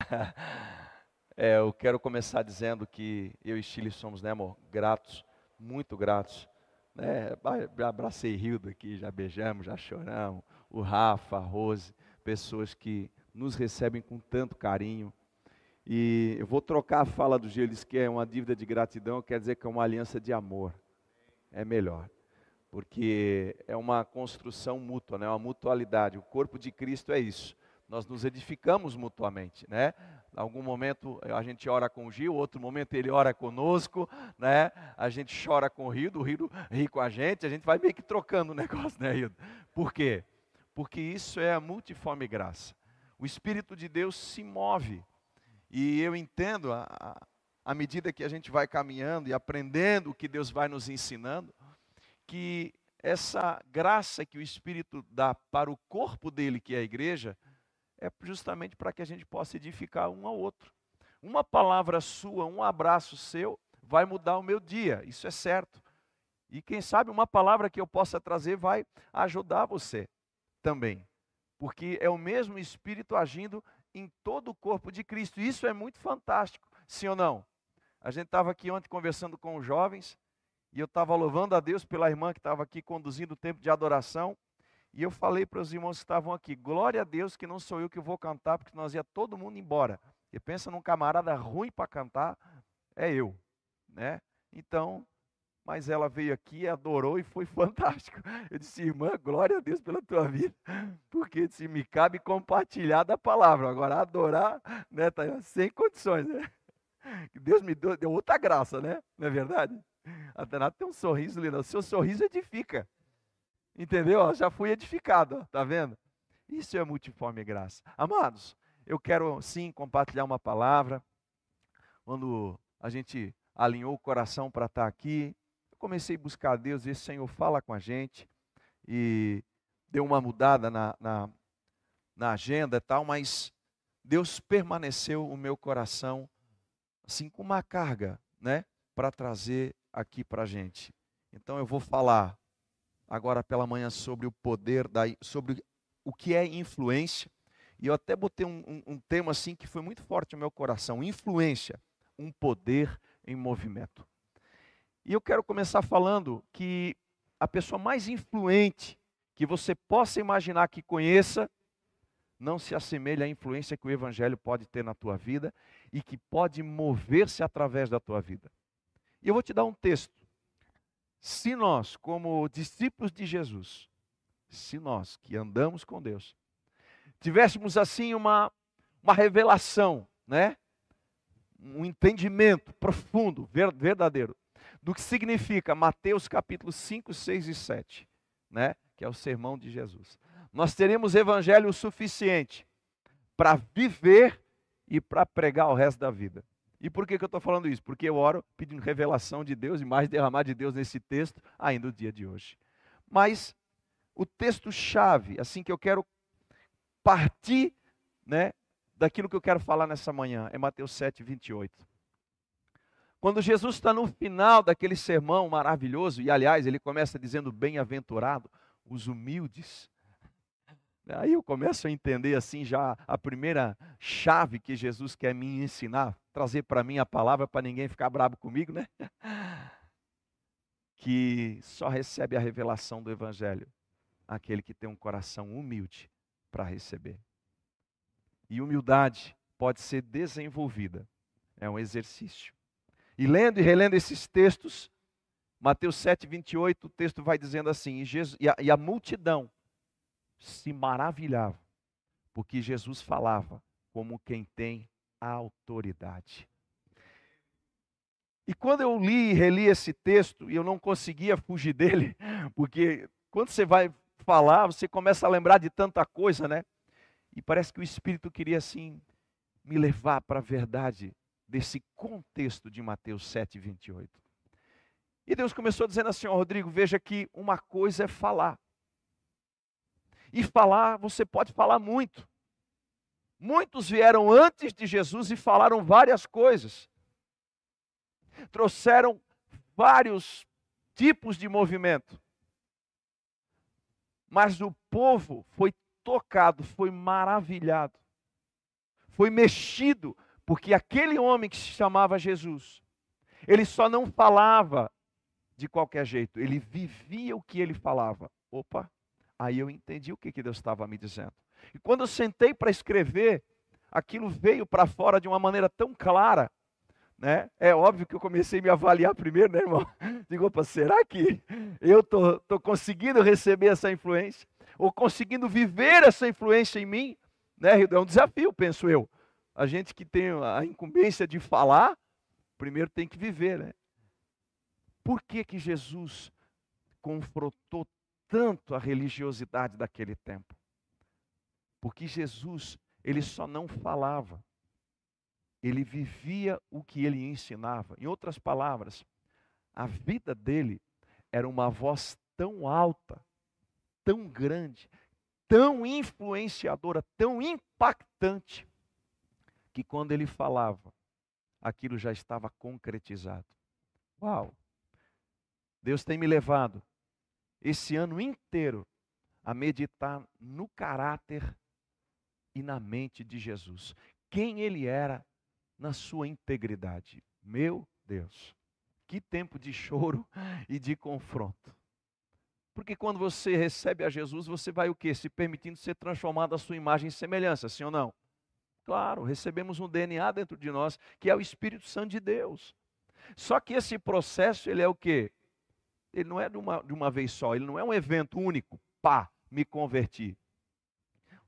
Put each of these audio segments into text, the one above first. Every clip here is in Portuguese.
É, eu quero começar dizendo que eu e Chile somos, né, amor, gratos, muito gratos. Né? Abracei Hilda aqui, já beijamos, já choramos. O Rafa, a Rose, pessoas que nos recebem com tanto carinho. E eu vou trocar a fala do Gênesis, que é uma dívida de gratidão, quer dizer que é uma aliança de amor. É melhor. Porque é uma construção mútua, né? uma mutualidade. O corpo de Cristo é isso. Nós nos edificamos mutuamente, né? Algum momento a gente ora com o Gil, outro momento ele ora conosco, né? A gente chora com o Rio, o Rio ri com a gente, a gente vai meio que trocando o negócio, né, Rio? Por quê? Porque isso é a multiforme graça. O Espírito de Deus se move e eu entendo, à medida que a gente vai caminhando e aprendendo o que Deus vai nos ensinando, que essa graça que o Espírito dá para o corpo dele, que é a igreja, é justamente para que a gente possa edificar um ao outro. Uma palavra sua, um abraço seu, vai mudar o meu dia, isso é certo. E quem sabe uma palavra que eu possa trazer vai ajudar você também. Porque é o mesmo Espírito agindo em todo o corpo de Cristo. Isso é muito fantástico, sim ou não? A gente estava aqui ontem conversando com os jovens e eu estava louvando a Deus pela irmã que estava aqui conduzindo o tempo de adoração. E eu falei para os irmãos que estavam aqui: glória a Deus que não sou eu que vou cantar, porque nós ia todo mundo embora. E pensa num camarada ruim para cantar, é eu, né? Então, mas ela veio aqui, adorou e foi fantástico. Eu disse, irmã, glória a Deus pela tua vida, porque se me cabe compartilhar da palavra. Agora, adorar, né, tá sem condições, né? Deus me deu, deu outra graça, né? Não é verdade? A Danata tem um sorriso lindo, o seu sorriso edifica. Entendeu? Já fui edificado, tá vendo? Isso é multiforme graça. Amados, eu quero sim compartilhar uma palavra. Quando a gente alinhou o coração para estar aqui, comecei a buscar a Deus e esse Senhor fala com a gente. E deu uma mudada na, na, na agenda e tal, mas Deus permaneceu o meu coração assim com uma carga, né, para trazer aqui para a gente. Então eu vou falar agora pela manhã sobre o poder da, sobre o que é influência. E eu até botei um, um, um tema assim que foi muito forte no meu coração: influência, um poder em movimento. E eu quero começar falando que a pessoa mais influente que você possa imaginar que conheça, não se assemelha à influência que o Evangelho pode ter na tua vida e que pode mover-se através da tua vida. E eu vou te dar um texto. Se nós, como discípulos de Jesus, se nós que andamos com Deus, tivéssemos assim uma, uma revelação, né? um entendimento profundo, verdadeiro, do que significa Mateus capítulo 5, 6 e 7, né? que é o sermão de Jesus. Nós teremos evangelho suficiente para viver e para pregar o resto da vida. E por que, que eu estou falando isso? Porque eu oro pedindo revelação de Deus e mais derramar de Deus nesse texto, ainda no dia de hoje. Mas o texto-chave, assim que eu quero partir né, daquilo que eu quero falar nessa manhã, é Mateus 7, 28. Quando Jesus está no final daquele sermão maravilhoso, e aliás, ele começa dizendo: Bem-aventurado os humildes. Aí eu começo a entender assim já a primeira chave que Jesus quer me ensinar, trazer para mim a palavra para ninguém ficar bravo comigo, né? Que só recebe a revelação do evangelho aquele que tem um coração humilde para receber. E humildade pode ser desenvolvida, é um exercício. E lendo e relendo esses textos, Mateus 7, 28, o texto vai dizendo assim: e, Jesus, e, a, e a multidão se maravilhava, porque Jesus falava como quem tem autoridade. E quando eu li e reli esse texto, e eu não conseguia fugir dele, porque quando você vai falar, você começa a lembrar de tanta coisa, né? E parece que o Espírito queria assim me levar para a verdade desse contexto de Mateus 7, 28. E Deus começou dizendo assim, ó Rodrigo, veja que uma coisa é falar. E falar, você pode falar muito. Muitos vieram antes de Jesus e falaram várias coisas. Trouxeram vários tipos de movimento. Mas o povo foi tocado, foi maravilhado foi mexido, porque aquele homem que se chamava Jesus, ele só não falava de qualquer jeito, ele vivia o que ele falava. Opa, aí eu entendi o que, que Deus estava me dizendo. E quando eu sentei para escrever, aquilo veio para fora de uma maneira tão clara, né? É óbvio que eu comecei a me avaliar primeiro, né, irmão? Digo, opa, será que eu tô, tô conseguindo receber essa influência? Ou conseguindo viver essa influência em mim? Né? É um desafio, penso eu. A gente que tem a incumbência de falar, primeiro tem que viver, né? Por que que Jesus confrontou tanto a religiosidade daquele tempo? Porque Jesus, ele só não falava, ele vivia o que ele ensinava. Em outras palavras, a vida dele era uma voz tão alta, tão grande, tão influenciadora, tão impactante, que quando ele falava, aquilo já estava concretizado. Uau! Deus tem me levado esse ano inteiro a meditar no caráter e na mente de Jesus. Quem ele era na sua integridade. Meu Deus, que tempo de choro e de confronto. Porque quando você recebe a Jesus, você vai o quê? Se permitindo ser transformado à sua imagem e semelhança, sim ou não? Claro, recebemos um DNA dentro de nós, que é o Espírito Santo de Deus. Só que esse processo, ele é o quê? Ele não é de uma, de uma vez só, ele não é um evento único, pá, me converti.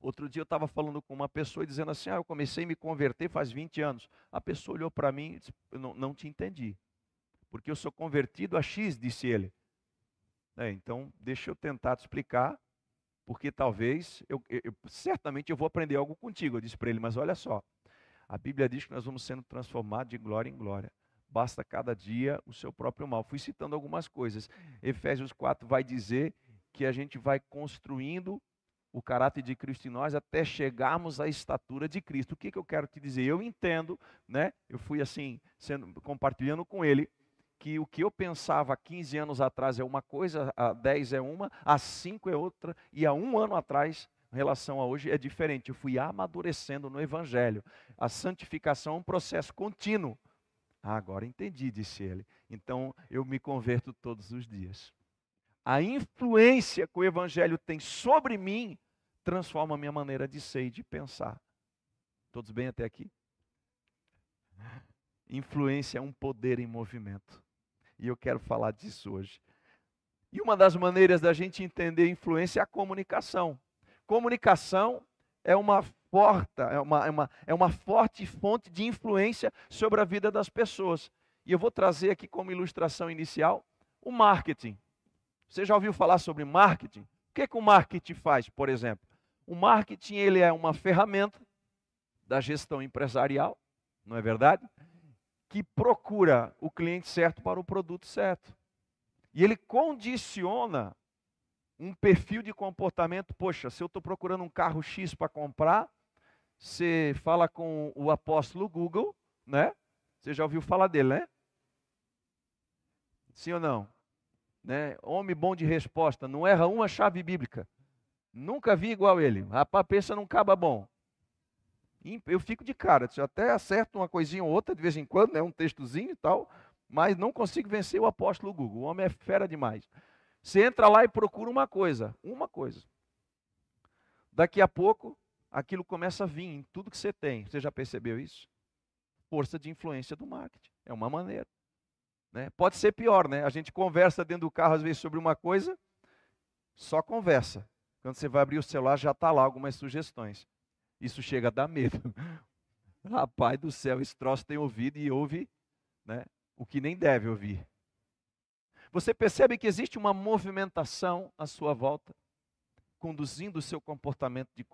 Outro dia eu estava falando com uma pessoa dizendo assim: Ah, eu comecei a me converter faz 20 anos. A pessoa olhou para mim e disse: não, não te entendi. Porque eu sou convertido a X, disse ele. É, então, deixa eu tentar te explicar, porque talvez, eu, eu, certamente eu vou aprender algo contigo. Eu disse para ele: Mas olha só, a Bíblia diz que nós vamos sendo transformados de glória em glória. Basta cada dia o seu próprio mal. Fui citando algumas coisas. Efésios 4 vai dizer que a gente vai construindo o caráter de Cristo em nós até chegarmos à estatura de Cristo. O que, que eu quero te dizer? Eu entendo, né? Eu fui assim, sendo, compartilhando com ele, que o que eu pensava há 15 anos atrás é uma coisa, há 10 é uma, há 5 é outra, e há um ano atrás, em relação a hoje, é diferente. Eu fui amadurecendo no Evangelho. A santificação é um processo contínuo. Ah, agora entendi, disse ele. Então eu me converto todos os dias a influência que o Evangelho tem sobre mim transforma a minha maneira de ser e de pensar. Todos bem até aqui? Influência é um poder em movimento. E eu quero falar disso hoje. E uma das maneiras da gente entender influência é a comunicação. Comunicação é uma, porta, é uma, é uma, é uma forte fonte de influência sobre a vida das pessoas. E eu vou trazer aqui como ilustração inicial o marketing. Você já ouviu falar sobre marketing? O que, é que o marketing faz, por exemplo? O marketing ele é uma ferramenta da gestão empresarial, não é verdade? Que procura o cliente certo para o produto certo. E ele condiciona um perfil de comportamento. Poxa, se eu estou procurando um carro X para comprar, você fala com o apóstolo Google, né? Você já ouviu falar dele, né? Sim ou não? né? Homem bom de resposta, não erra uma chave bíblica. Nunca vi igual ele. Rapaz, pensa num caba bom. Eu fico de cara, eu até acerto uma coisinha ou outra de vez em quando, né? um textozinho e tal, mas não consigo vencer o apóstolo Google. O homem é fera demais. Você entra lá e procura uma coisa, uma coisa. Daqui a pouco, aquilo começa a vir em tudo que você tem. Você já percebeu isso? Força de influência do marketing. É uma maneira. Né? Pode ser pior, né? A gente conversa dentro do carro às vezes sobre uma coisa, só conversa. Quando você vai abrir o celular, já está lá algumas sugestões. Isso chega a dar medo. Rapaz do céu, esse troço tem ouvido e ouve né, o que nem deve ouvir. Você percebe que existe uma movimentação à sua volta, conduzindo o seu comportamento de.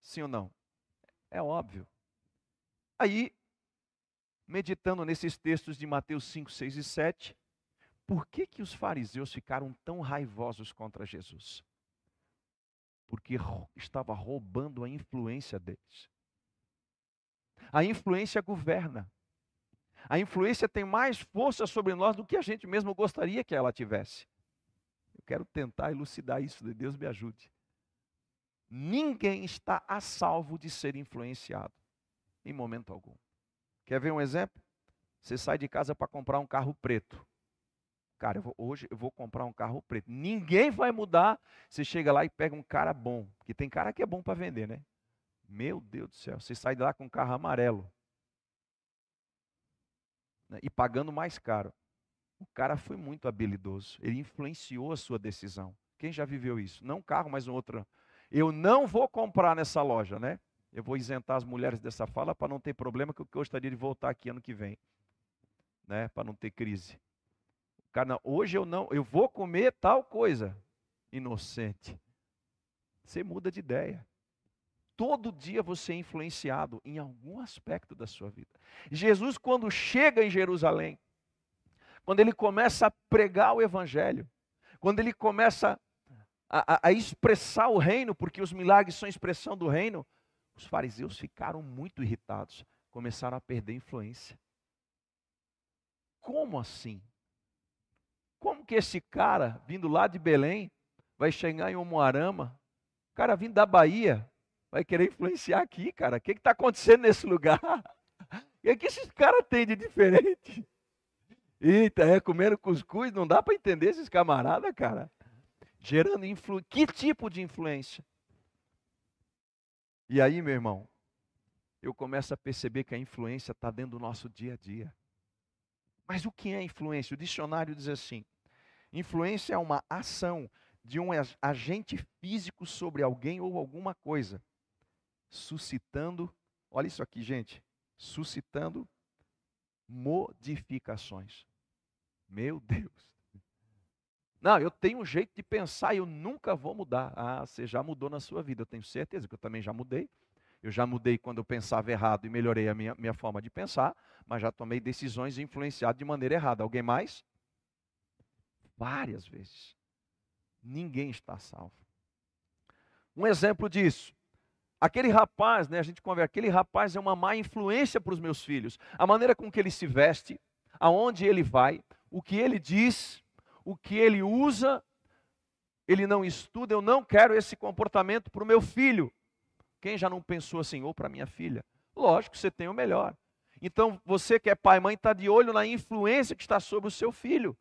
Sim ou não? É óbvio. Aí meditando nesses textos de Mateus 5, 6 e 7, por que, que os fariseus ficaram tão raivosos contra Jesus? Porque estava roubando a influência deles. A influência governa. A influência tem mais força sobre nós do que a gente mesmo gostaria que ela tivesse. Eu quero tentar elucidar isso, Deus me ajude. Ninguém está a salvo de ser influenciado. em momento algum. Quer ver um exemplo? Você sai de casa para comprar um carro preto. Cara, eu vou, hoje eu vou comprar um carro preto. Ninguém vai mudar. Você chega lá e pega um cara bom. Porque tem cara que é bom para vender, né? Meu Deus do céu. Você sai de lá com um carro amarelo. Né? E pagando mais caro. O cara foi muito habilidoso. Ele influenciou a sua decisão. Quem já viveu isso? Não um carro, mas um outro. Eu não vou comprar nessa loja, né? Eu vou isentar as mulheres dessa fala para não ter problema, que eu gostaria de voltar aqui ano que vem. Né? Para não ter crise. Cara, hoje eu não, eu vou comer tal coisa. Inocente. Você muda de ideia. Todo dia você é influenciado em algum aspecto da sua vida. Jesus, quando chega em Jerusalém, quando ele começa a pregar o Evangelho, quando ele começa a, a, expressar o reino, porque os milagres são expressão do reino, os fariseus ficaram muito irritados, começaram a perder influência. Como assim? Como que esse cara, vindo lá de Belém, vai chegar em Omoarama? O cara vindo da Bahia, vai querer influenciar aqui, cara. O que está acontecendo nesse lugar? O que esses caras têm de diferente? Eita, é comendo cuscuz, não dá para entender esses camaradas, cara. Gerando influência. Que tipo de influência? E aí, meu irmão, eu começo a perceber que a influência está dentro do nosso dia a dia. Mas o que é influência? O dicionário diz assim: influência é uma ação de um agente físico sobre alguém ou alguma coisa, suscitando, olha isso aqui, gente, suscitando modificações. Meu Deus. Não, eu tenho um jeito de pensar e eu nunca vou mudar. Ah, você já mudou na sua vida, eu tenho certeza que eu também já mudei. Eu já mudei quando eu pensava errado e melhorei a minha, minha forma de pensar, mas já tomei decisões influenciadas de maneira errada. Alguém mais? Várias vezes. Ninguém está salvo. Um exemplo disso. Aquele rapaz, né, a gente conversa, aquele rapaz é uma má influência para os meus filhos. A maneira com que ele se veste, aonde ele vai, o que ele diz, o que ele usa, ele não estuda, eu não quero esse comportamento para o meu filho. Quem já não pensou assim, ou para minha filha? Lógico, você tem o melhor. Então, você que é pai e mãe, está de olho na influência que está sobre o seu filho.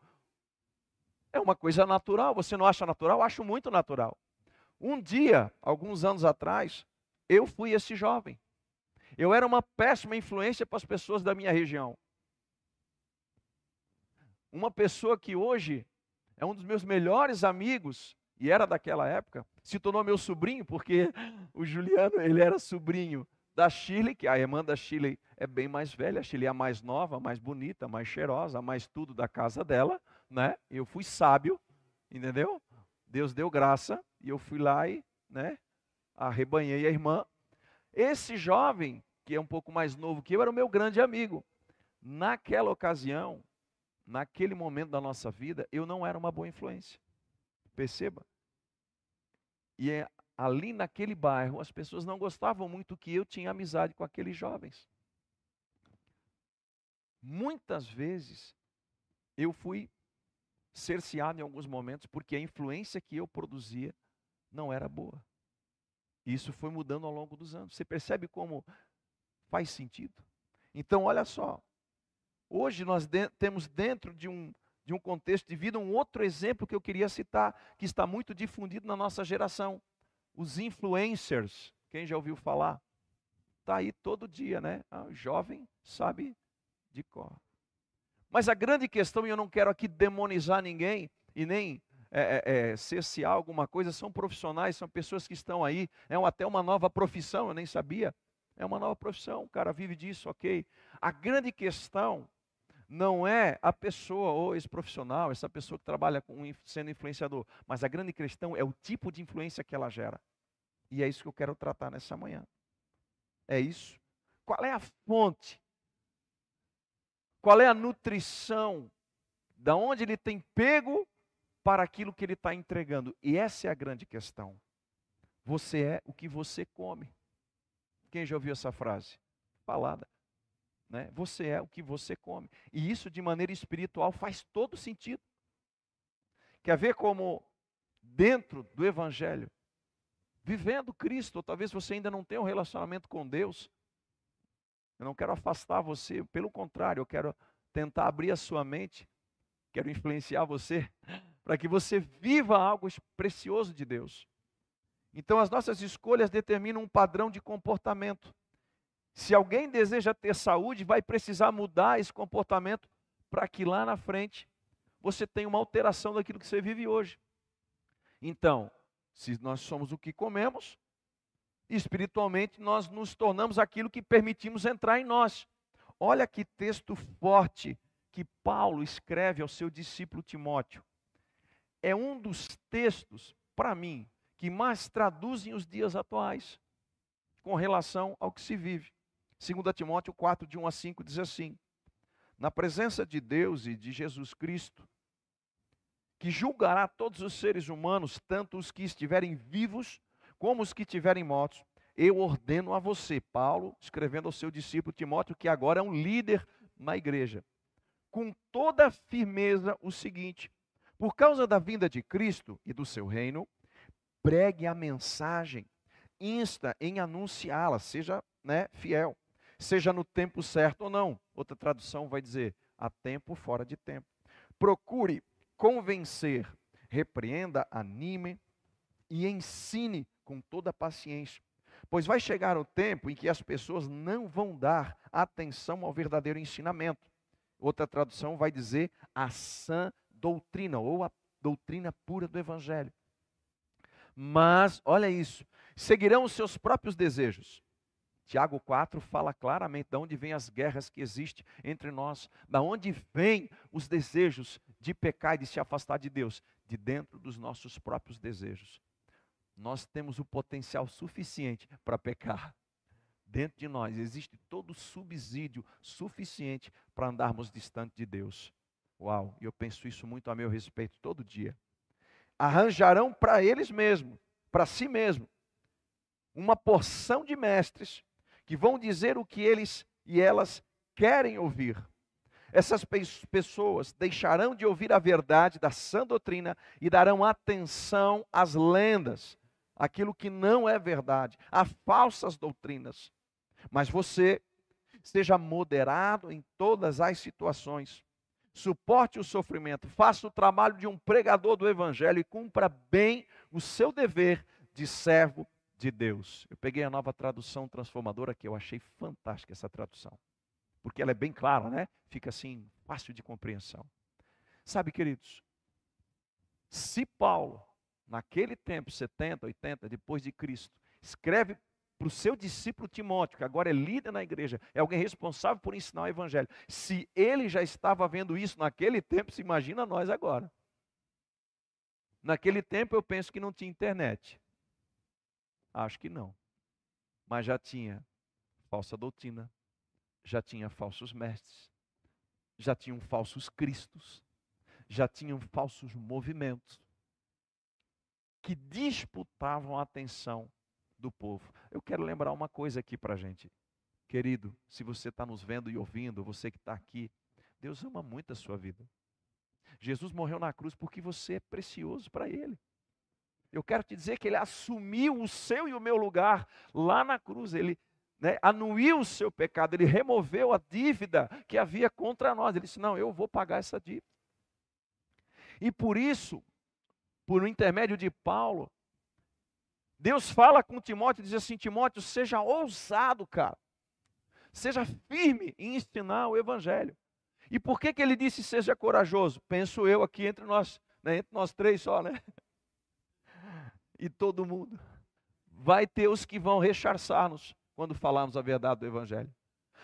É uma coisa natural. Você não acha natural? Eu acho muito natural. Um dia, alguns anos atrás, eu fui esse jovem. Eu era uma péssima influência para as pessoas da minha região. Uma pessoa que hoje é um dos meus melhores amigos, e era daquela época, se tornou meu sobrinho, porque o Juliano, ele era sobrinho da Shirley, que a irmã da Shirley é bem mais velha, a Shirley é a mais nova, mais bonita, mais cheirosa, mais tudo da casa dela, né? Eu fui sábio, entendeu? Deus deu graça e eu fui lá e, né, arrebanhei a irmã. Esse jovem, que é um pouco mais novo que eu, era o meu grande amigo. Naquela ocasião, naquele momento da nossa vida, eu não era uma boa influência. Perceba? E é, ali naquele bairro, as pessoas não gostavam muito que eu tinha amizade com aqueles jovens. Muitas vezes eu fui cerceado em alguns momentos porque a influência que eu produzia não era boa. Isso foi mudando ao longo dos anos. Você percebe como faz sentido? Então, olha só, Hoje nós de, temos dentro de um, de um contexto de vida um outro exemplo que eu queria citar, que está muito difundido na nossa geração. Os influencers. Quem já ouviu falar? Está aí todo dia, né? Ah, jovem sabe de cor. Mas a grande questão, e eu não quero aqui demonizar ninguém e nem é, é, é cessear alguma coisa, são profissionais, são pessoas que estão aí, é até uma nova profissão, eu nem sabia. É uma nova profissão, o cara vive disso, ok. A grande questão não é a pessoa ou esse profissional, essa pessoa que trabalha com, sendo influenciador, mas a grande questão é o tipo de influência que ela gera. E é isso que eu quero tratar nessa manhã. É isso. Qual é a fonte? Qual é a nutrição? Da onde ele tem pego para aquilo que ele está entregando? E essa é a grande questão. Você é o que você come. Quem já ouviu essa frase? Falada. Né? Você é o que você come. E isso, de maneira espiritual, faz todo sentido. Quer ver como, dentro do Evangelho, vivendo Cristo, talvez você ainda não tenha um relacionamento com Deus, Eu não quero afastar você, pelo contrário, eu quero tentar abrir a sua mente, quero influenciar você para que você viva algo precioso de Deus. Então, as nossas escolhas determinam um padrão de comportamento. Se alguém deseja ter saúde, vai precisar mudar esse comportamento para que lá na frente você tenha uma alteração daquilo que você vive hoje. Então, se nós somos o que comemos, espiritualmente nós nos tornamos aquilo que permitimos entrar em nós. Olha que texto forte que Paulo escreve ao seu discípulo Timóteo. É um dos textos, para mim, que mais traduzem os dias atuais com relação ao que se vive. 2 Timóteo 4, de 1 a 5, diz assim: Na presença de Deus e de Jesus Cristo, que julgará todos os seres humanos, tanto os que estiverem vivos como os que estiverem mortos, eu ordeno a você, Paulo, escrevendo ao seu discípulo Timóteo, que agora é um líder na igreja, com toda firmeza o seguinte: por causa da vinda de Cristo e do seu reino, pregue a mensagem, insta em anunciá-la, seja né, fiel, seja no tempo certo ou não. Outra tradução vai dizer, a tempo fora de tempo. Procure convencer, repreenda, anime e ensine com toda paciência. Pois vai chegar o tempo em que as pessoas não vão dar atenção ao verdadeiro ensinamento. Outra tradução vai dizer a sã doutrina, ou a doutrina pura do Evangelho. Mas, olha isso, seguirão os seus próprios desejos. Tiago 4 fala claramente de onde vêm as guerras que existem entre nós, da onde vêm os desejos de pecar e de se afastar de Deus, de dentro dos nossos próprios desejos. Nós temos o potencial suficiente para pecar. Dentro de nós existe todo o subsídio suficiente para andarmos distante de Deus. Uau, e eu penso isso muito a meu respeito todo dia arranjarão para eles mesmos, para si mesmo, uma porção de mestres que vão dizer o que eles e elas querem ouvir. Essas pessoas deixarão de ouvir a verdade da sã doutrina e darão atenção às lendas, aquilo que não é verdade, a falsas doutrinas. Mas você seja moderado em todas as situações suporte o sofrimento, faça o trabalho de um pregador do Evangelho e cumpra bem o seu dever de servo de Deus. Eu peguei a nova tradução transformadora que eu achei fantástica essa tradução, porque ela é bem clara, né? Fica assim, fácil de compreensão. Sabe, queridos, se Paulo, naquele tempo, 70, 80, depois de Cristo, escreve para o seu discípulo Timóteo, que agora é líder na igreja, é alguém responsável por ensinar o evangelho. Se ele já estava vendo isso naquele tempo, se imagina nós agora. Naquele tempo eu penso que não tinha internet. Acho que não. Mas já tinha falsa doutrina, já tinha falsos mestres, já tinham falsos cristos, já tinham falsos movimentos que disputavam a atenção do povo. Eu quero lembrar uma coisa aqui para a gente. Querido, se você está nos vendo e ouvindo, você que está aqui, Deus ama muito a sua vida. Jesus morreu na cruz porque você é precioso para Ele. Eu quero te dizer que Ele assumiu o seu e o meu lugar lá na cruz. Ele né, anuiu o seu pecado, Ele removeu a dívida que havia contra nós. Ele disse: Não, eu vou pagar essa dívida. E por isso, por intermédio de Paulo, Deus fala com Timóteo e diz assim: Timóteo, seja ousado, cara. Seja firme em ensinar o evangelho. E por que, que ele disse seja corajoso? Penso eu aqui entre nós, né, entre nós três só, né? E todo mundo. Vai ter os que vão rechaçar-nos quando falarmos a verdade do evangelho.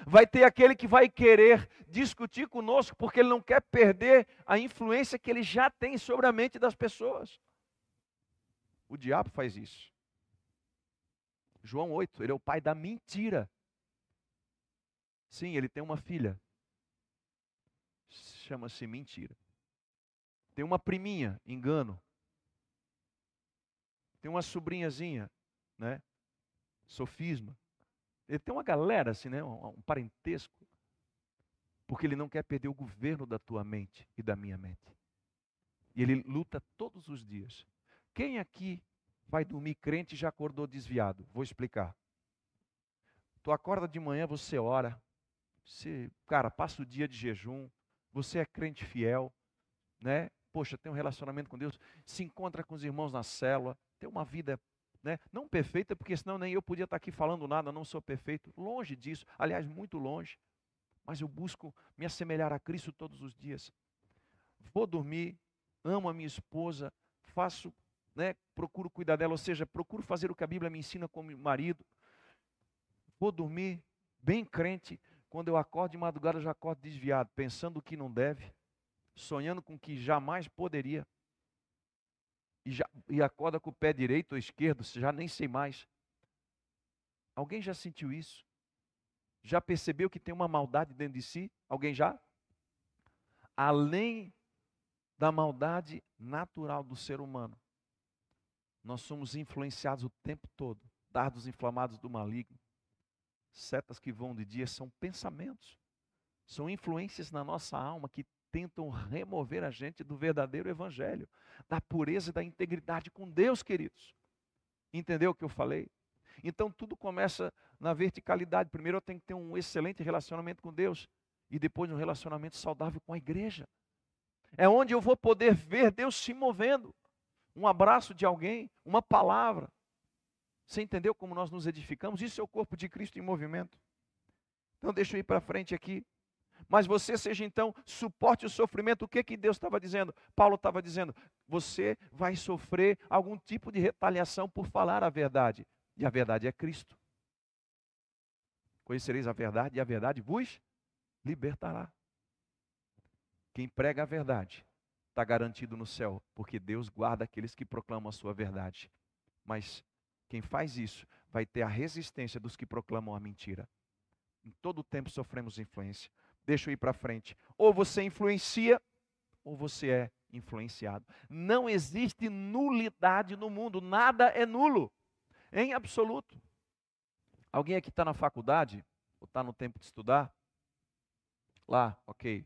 Vai ter aquele que vai querer discutir conosco porque ele não quer perder a influência que ele já tem sobre a mente das pessoas. O diabo faz isso. João 8, ele é o pai da mentira. Sim, ele tem uma filha. Chama-se mentira. Tem uma priminha, engano. Tem uma sobrinhazinha, né? Sofisma. Ele tem uma galera assim, né? Um, parentesco. Porque ele não quer perder o governo da tua mente e da minha mente. E ele luta todos os dias. Quem aqui vai dormir crente e já acordou desviado. Vou explicar. Tu acorda de manhã, você ora. Você, cara, passa o dia de jejum. Você é crente fiel, né? Poxa, tem um relacionamento com Deus, se encontra com os irmãos na célula, tem uma vida né? não perfeita, porque senão nem eu podia estar aqui falando nada, não sou perfeito, longe disso, aliás, muito longe, mas eu busco me assemelhar a Cristo todos os dias. Vou dormir, amo a minha esposa, faço, né, procuro cuidar dela, ou seja, procuro fazer o que a Bíblia me ensina como marido. Vou dormir bem crente, quando eu acordo de madrugada eu já acordo desviado, pensando o que não deve, sonhando com o que jamais poderia e, já, e acorda com o pé direito ou esquerdo, já nem sei mais. Alguém já sentiu isso? Já percebeu que tem uma maldade dentro de si? Alguém já? Além da maldade natural do ser humano, nós somos influenciados o tempo todo, dardos inflamados do maligno. Setas que vão de dia são pensamentos, são influências na nossa alma que tentam remover a gente do verdadeiro evangelho, da pureza e da integridade com Deus, queridos. Entendeu o que eu falei? Então tudo começa na verticalidade. Primeiro eu tenho que ter um excelente relacionamento com Deus e depois um relacionamento saudável com a igreja. É onde eu vou poder ver Deus se movendo. Um abraço de alguém, uma palavra. Você entendeu como nós nos edificamos? Isso é o corpo de Cristo em movimento. Então deixa eu ir para frente aqui mas você seja então, suporte o sofrimento. O que que Deus estava dizendo? Paulo estava dizendo: você vai sofrer algum tipo de retaliação por falar a verdade. E a verdade é Cristo. Conhecereis a verdade e a verdade vos libertará. Quem prega a verdade está garantido no céu, porque Deus guarda aqueles que proclamam a sua verdade. Mas quem faz isso vai ter a resistência dos que proclamam a mentira. Em todo o tempo sofremos influência. Deixa eu ir para frente. Ou você influencia, ou você é influenciado. Não existe nulidade no mundo, nada é nulo, em absoluto. Alguém aqui está na faculdade, ou está no tempo de estudar? Lá, ok.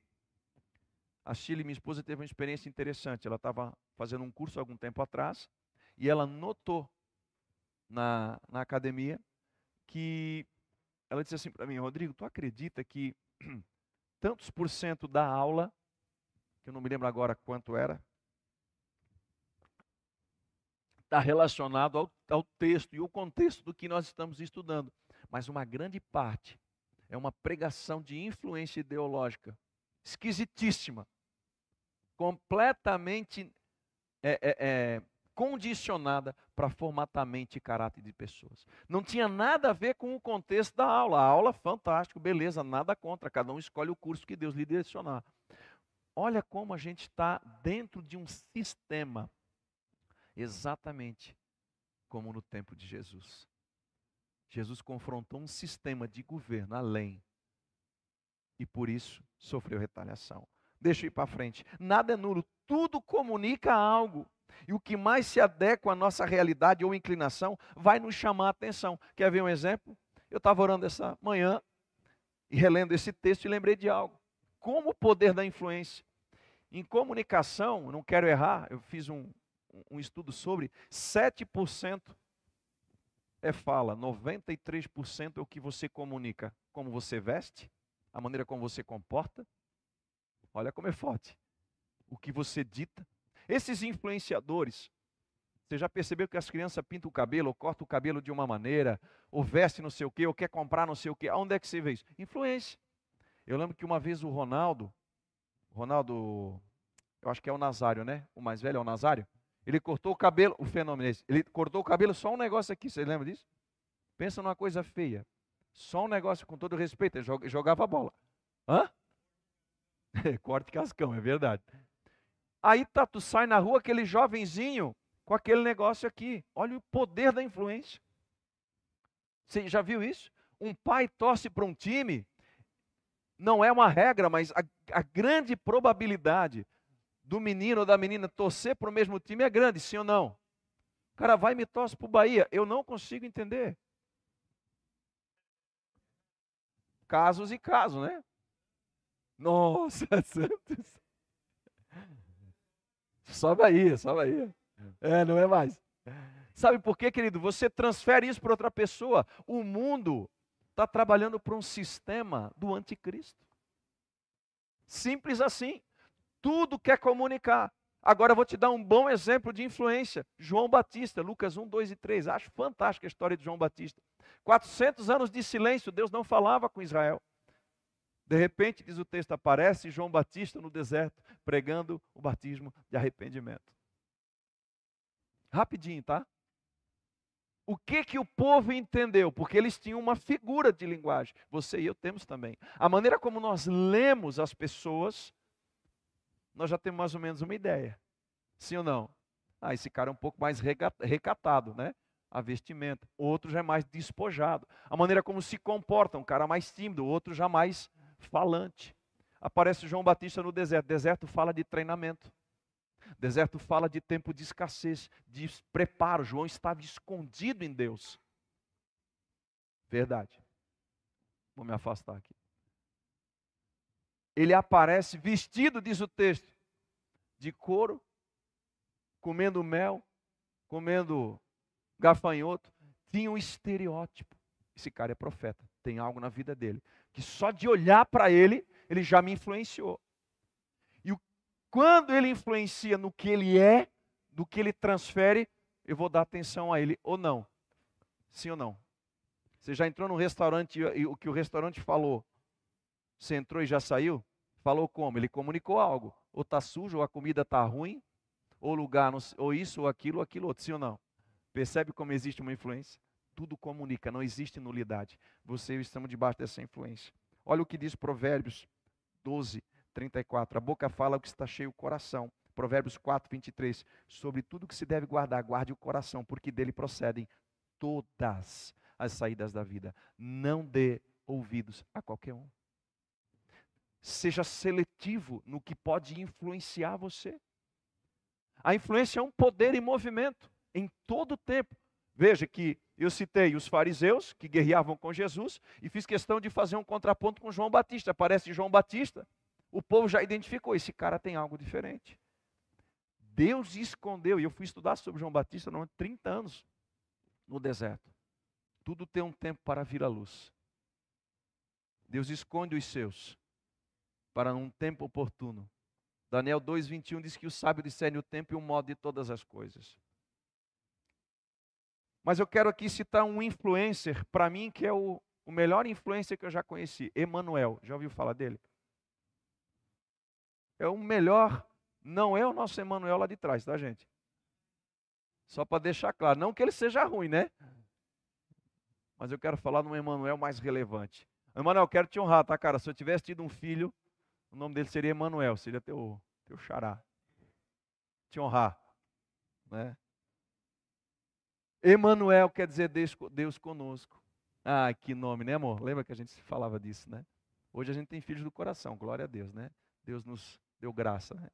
A Chile, minha esposa, teve uma experiência interessante. Ela estava fazendo um curso algum tempo atrás, e ela notou na, na academia que ela disse assim para mim, Rodrigo, tu acredita que tantos por cento da aula, que eu não me lembro agora quanto era, está relacionado ao, ao texto e o contexto do que nós estamos estudando. Mas uma grande parte é uma pregação de influência ideológica, esquisitíssima, completamente é, é, é, condicionada para formatar mente e caráter de pessoas. Não tinha nada a ver com o contexto da aula. A aula, fantástico, beleza, nada contra. Cada um escolhe o curso que Deus lhe direcionar. Olha como a gente está dentro de um sistema, exatamente como no tempo de Jesus. Jesus confrontou um sistema de governo além e por isso sofreu retaliação. Deixa eu ir para frente. Nada é nulo, tudo comunica algo. E o que mais se adequa à nossa realidade ou inclinação vai nos chamar a atenção. Quer ver um exemplo? Eu estava orando essa manhã e relendo esse texto e lembrei de algo. Como o poder da influência. Em comunicação, não quero errar, eu fiz um, um estudo sobre 7% é fala, 93% é o que você comunica, como você veste, a maneira como você comporta. Olha como é forte. O que você dita, esses influenciadores, você já percebeu que as crianças pintam o cabelo, ou cortam o cabelo de uma maneira, ou vestem não sei o quê, ou quer comprar não sei o quê. Aonde é que você vê isso? Influência. Eu lembro que uma vez o Ronaldo, Ronaldo, eu acho que é o Nazário, né? O mais velho é o Nazário. Ele cortou o cabelo, o fenômeno é esse, ele cortou o cabelo só um negócio aqui, você lembra disso? Pensa numa coisa feia. Só um negócio, com todo respeito, ele jogava a bola. Hã? Corte cascão, é verdade. Aí tá, tu sai na rua, aquele jovenzinho com aquele negócio aqui. Olha o poder da influência. Você já viu isso? Um pai torce para um time, não é uma regra, mas a, a grande probabilidade do menino ou da menina torcer para o mesmo time é grande, sim ou não? O cara vai e me torce para o Bahia. Eu não consigo entender. Casos e casos, né? Nossa, Santos. Só Bahia, só Bahia. É, não é mais. Sabe por quê, querido? Você transfere isso para outra pessoa. O mundo está trabalhando para um sistema do anticristo. Simples assim. Tudo quer comunicar. Agora eu vou te dar um bom exemplo de influência. João Batista, Lucas 1, 2 e 3. Acho fantástica a história de João Batista. 400 anos de silêncio, Deus não falava com Israel. De repente, diz o texto, aparece João Batista no deserto, pregando o batismo de arrependimento. Rapidinho, tá? O que que o povo entendeu? Porque eles tinham uma figura de linguagem. Você e eu temos também. A maneira como nós lemos as pessoas, nós já temos mais ou menos uma ideia. Sim ou não? Ah, esse cara é um pouco mais recatado, né? A vestimenta. Outro já é mais despojado. A maneira como se comporta, um cara mais tímido, outro já mais falante. Aparece João Batista no deserto. Deserto fala de treinamento. Deserto fala de tempo de escassez, de preparo. João estava escondido em Deus. Verdade. Vou me afastar aqui. Ele aparece vestido, diz o texto, de couro, comendo mel, comendo gafanhoto. Tinha um estereótipo. Esse cara é profeta, tem algo na vida dele, que só de olhar para ele, ele já me influenciou. Quando ele influencia no que ele é, do que ele transfere, eu vou dar atenção a ele ou não. Sim ou não? Você já entrou no restaurante e o que o restaurante falou, você entrou e já saiu? Falou como? Ele comunicou algo. Ou está sujo, ou a comida está ruim, ou lugar, ou isso, ou aquilo, ou aquilo outro. Sim ou não? Percebe como existe uma influência? Tudo comunica, não existe nulidade. Você e eu estamos debaixo dessa influência. Olha o que diz Provérbios 12, 34. A boca fala o que está cheio o coração. Provérbios 4, 23. Sobre tudo que se deve guardar, guarde o coração, porque dele procedem todas as saídas da vida. Não dê ouvidos a qualquer um. Seja seletivo no que pode influenciar você. A influência é um poder em movimento, em todo o tempo. Veja que eu citei os fariseus que guerreavam com Jesus e fiz questão de fazer um contraponto com João Batista. Aparece João Batista o povo já identificou: esse cara tem algo diferente. Deus escondeu, e eu fui estudar sobre João Batista há 30 anos no deserto. Tudo tem um tempo para vir à luz. Deus esconde os seus para um tempo oportuno. Daniel 2,21 diz que o sábio discerne o tempo e o modo de todas as coisas. Mas eu quero aqui citar um influencer, para mim, que é o, o melhor influencer que eu já conheci, Emanuel. Já ouviu falar dele? é o melhor, não é o nosso Emanuel lá de trás, tá, gente? Só para deixar claro, não que ele seja ruim, né? Mas eu quero falar no Emanuel mais relevante. Emanuel, quero te honrar, tá, cara? Se eu tivesse tido um filho, o nome dele seria Emanuel, seria teu, teu xará. Te honrar, né? Emanuel quer dizer Deus, Deus conosco. Ah, que nome, né, amor? Lembra que a gente falava disso, né? Hoje a gente tem filhos do coração, glória a Deus, né? Deus nos deu graça, né?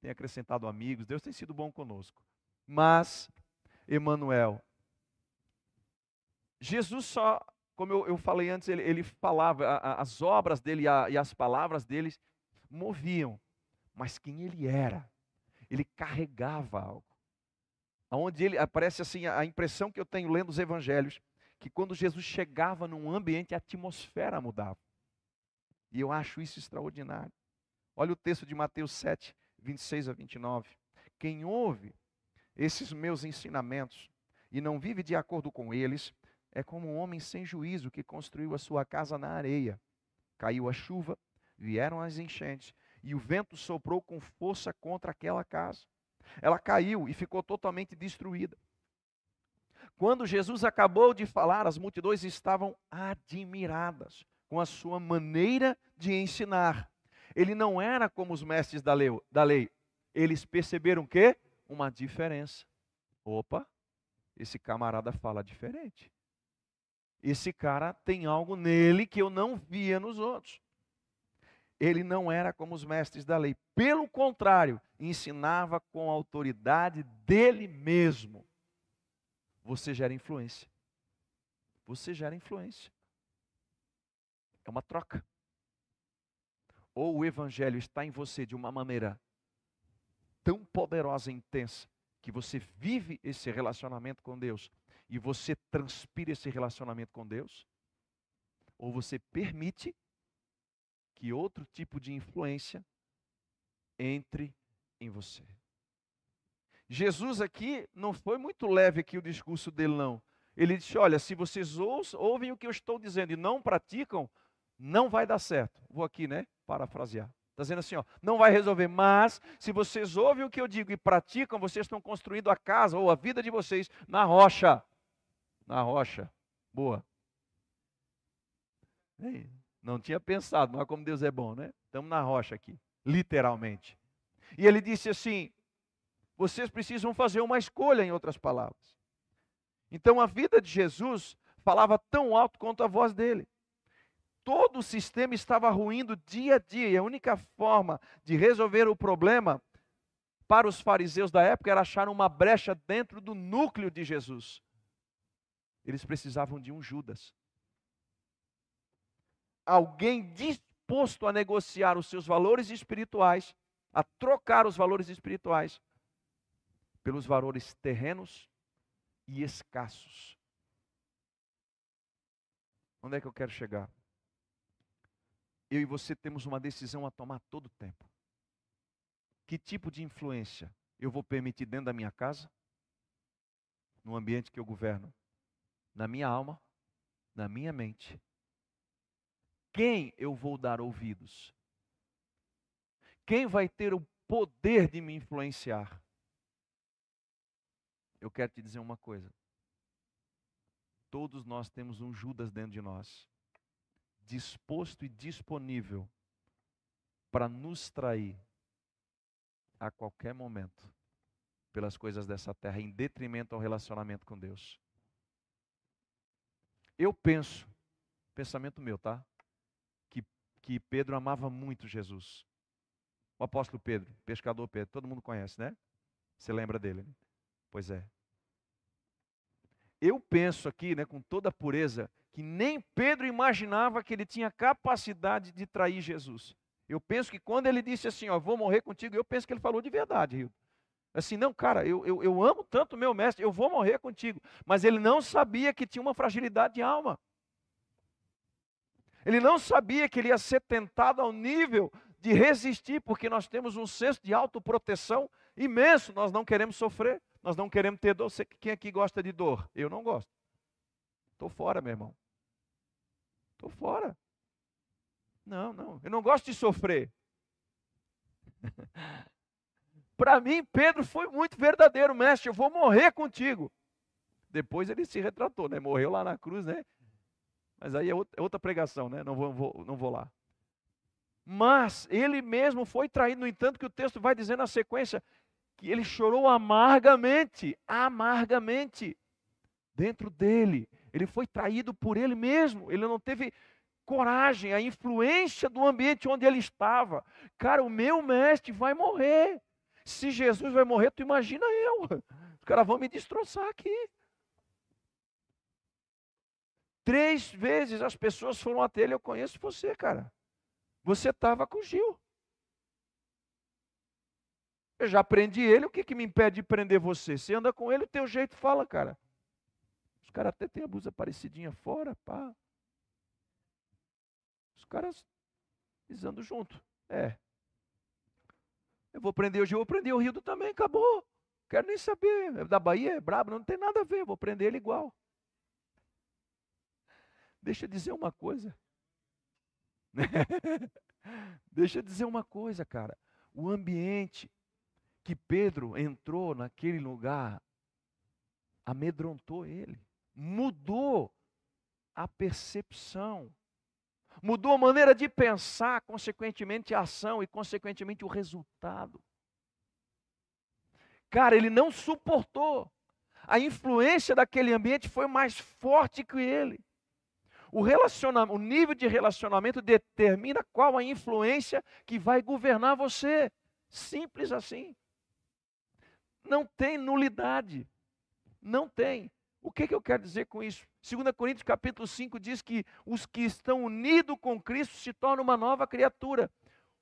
tem acrescentado amigos, Deus tem sido bom conosco. Mas, Emanuel, Jesus só, como eu, eu falei antes, ele, ele falava, a, as obras dele a, e as palavras dele moviam, mas quem ele era, ele carregava algo. Onde ele aparece assim, a impressão que eu tenho lendo os evangelhos, que quando Jesus chegava num ambiente, a atmosfera mudava. E eu acho isso extraordinário. Olha o texto de Mateus 7, 26 a 29. Quem ouve esses meus ensinamentos e não vive de acordo com eles, é como um homem sem juízo que construiu a sua casa na areia. Caiu a chuva, vieram as enchentes, e o vento soprou com força contra aquela casa. Ela caiu e ficou totalmente destruída. Quando Jesus acabou de falar, as multidões estavam admiradas com a sua maneira de ensinar. Ele não era como os mestres da lei. Eles perceberam que uma diferença. Opa, esse camarada fala diferente. Esse cara tem algo nele que eu não via nos outros. Ele não era como os mestres da lei. Pelo contrário, ensinava com a autoridade dele mesmo. Você gera influência. Você gera influência. É uma troca ou o evangelho está em você de uma maneira tão poderosa e intensa que você vive esse relacionamento com Deus e você transpira esse relacionamento com Deus, ou você permite que outro tipo de influência entre em você. Jesus aqui não foi muito leve aqui o discurso dele não. Ele disse: "Olha, se vocês ouvem o que eu estou dizendo e não praticam, não vai dar certo". Vou aqui, né, parafrasear. Está dizendo assim, ó, não vai resolver, mas se vocês ouvem o que eu digo e praticam, vocês estão construindo a casa ou a vida de vocês na rocha. Na rocha. Boa. Não tinha pensado, mas como Deus é bom, né? Estamos na rocha aqui, literalmente. E ele disse assim: vocês precisam fazer uma escolha, em outras palavras. Então a vida de Jesus falava tão alto quanto a voz dele. Todo o sistema estava ruindo dia a dia, e a única forma de resolver o problema para os fariseus da época era achar uma brecha dentro do núcleo de Jesus. Eles precisavam de um Judas. Alguém disposto a negociar os seus valores espirituais, a trocar os valores espirituais pelos valores terrenos e escassos. Onde é que eu quero chegar? Eu e você temos uma decisão a tomar todo o tempo. Que tipo de influência eu vou permitir dentro da minha casa? No ambiente que eu governo? Na minha alma? Na minha mente? Quem eu vou dar ouvidos? Quem vai ter o poder de me influenciar? eu quero te dizer uma coisa. Todos nós temos um Judas dentro de nós, disposto e disponível para nos trair a qualquer momento pelas coisas dessa terra, em detrimento ao relacionamento com Deus. Eu penso, pensamento meu, tá? Que, que Pedro amava muito Jesus. O apóstolo Pedro, pescador Pedro, todo mundo conhece, né? Você lembra dele? Né? Pois é. Eu penso aqui, né, com toda a pureza, que nem Pedro imaginava que ele tinha capacidade de trair Jesus. Eu penso que quando ele disse assim, ó, vou morrer contigo, eu penso que ele falou de verdade, Rio. Assim, não, cara, eu, eu, eu amo tanto meu mestre, eu vou morrer contigo. Mas ele não sabia que tinha uma fragilidade de alma. Ele não sabia que ele ia ser tentado ao nível de resistir, porque nós temos um senso de autoproteção imenso, nós não queremos sofrer. Nós não queremos ter dor. Quem aqui gosta de dor? Eu não gosto. Estou fora, meu irmão. Estou fora. Não, não. Eu não gosto de sofrer. Para mim, Pedro foi muito verdadeiro, mestre. Eu vou morrer contigo. Depois ele se retratou, né? Morreu lá na cruz, né? Mas aí é outra é pregação, né? Não vou, não vou lá. Mas ele mesmo foi traído, no entanto, que o texto vai dizer na sequência que ele chorou amargamente, amargamente, dentro dele. Ele foi traído por ele mesmo, ele não teve coragem, a influência do ambiente onde ele estava. Cara, o meu mestre vai morrer. Se Jesus vai morrer, tu imagina eu. Os caras vão me destroçar aqui. Três vezes as pessoas foram até ele. Eu conheço você, cara. Você estava com Gil. Eu já prendi ele, o que, que me impede de prender você? Você anda com ele, o teu jeito fala, cara. Os caras até têm a blusa parecidinha fora, pá. Os caras pisando junto. É. Eu vou prender o Gil, vou prender o Rildo também, acabou. Quero nem saber. É da Bahia, é brabo, não tem nada a ver, vou prender ele igual. Deixa eu dizer uma coisa. Deixa eu dizer uma coisa, cara. O ambiente que Pedro entrou naquele lugar amedrontou ele, mudou a percepção, mudou a maneira de pensar, consequentemente a ação e consequentemente o resultado. Cara, ele não suportou. A influência daquele ambiente foi mais forte que ele. O, relacionamento, o nível de relacionamento determina qual a influência que vai governar você. Simples assim. Não tem nulidade. Não tem. O que, que eu quero dizer com isso? 2 Coríntios capítulo 5 diz que os que estão unidos com Cristo se tornam uma nova criatura.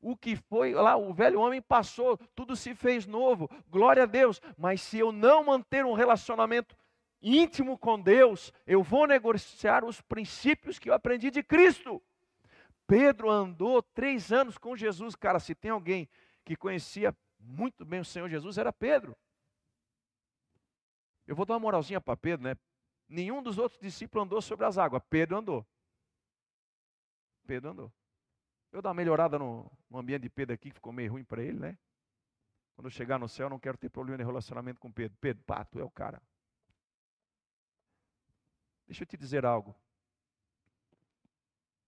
O que foi lá, o velho homem passou, tudo se fez novo, glória a Deus. Mas se eu não manter um relacionamento íntimo com Deus, eu vou negociar os princípios que eu aprendi de Cristo. Pedro andou três anos com Jesus. Cara, se tem alguém que conhecia muito bem o Senhor Jesus, era Pedro. Eu vou dar uma moralzinha para Pedro, né? Nenhum dos outros discípulos andou sobre as águas. Pedro andou. Pedro andou. Eu dar uma melhorada no, no ambiente de Pedro aqui, que ficou meio ruim para ele, né? Quando eu chegar no céu, eu não quero ter problema de relacionamento com Pedro. Pedro, pá, tu é o cara. Deixa eu te dizer algo.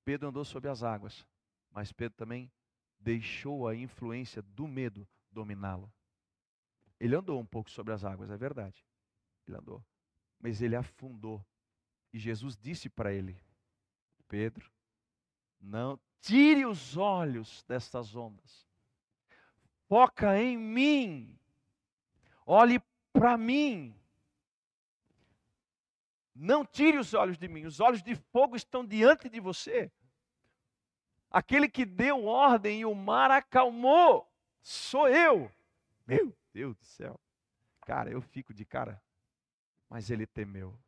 Pedro andou sobre as águas, mas Pedro também deixou a influência do medo dominá-lo. Ele andou um pouco sobre as águas, é verdade. Ele andou. Mas ele afundou. E Jesus disse para ele: Pedro, não tire os olhos destas ondas. Foca em mim. Olhe para mim. Não tire os olhos de mim, os olhos de fogo estão diante de você. Aquele que deu ordem e o mar acalmou, sou eu. Meu Deus do céu. Cara, eu fico de cara. Mas ele temeu.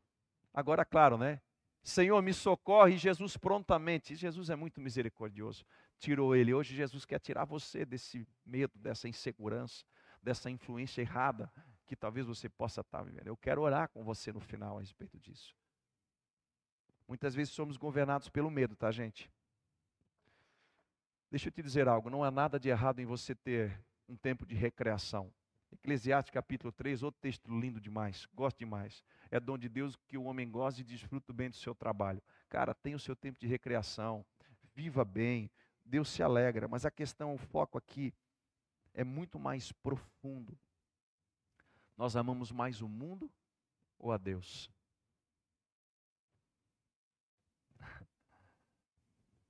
Agora, claro, né? Senhor, me socorre, Jesus prontamente. Jesus é muito misericordioso. Tirou ele. Hoje Jesus quer tirar você desse medo, dessa insegurança, dessa influência errada que talvez você possa estar vivendo. Eu quero orar com você no final a respeito disso. Muitas vezes somos governados pelo medo, tá, gente? Deixa eu te dizer algo, não há nada de errado em você ter um tempo de recreação. Eclesiastes capítulo 3, outro texto lindo demais, gosto demais. É dom de Deus que o homem goze e desfruta bem do seu trabalho. Cara, tenha o seu tempo de recreação, viva bem, Deus se alegra, mas a questão, o foco aqui é muito mais profundo. Nós amamos mais o mundo ou a Deus?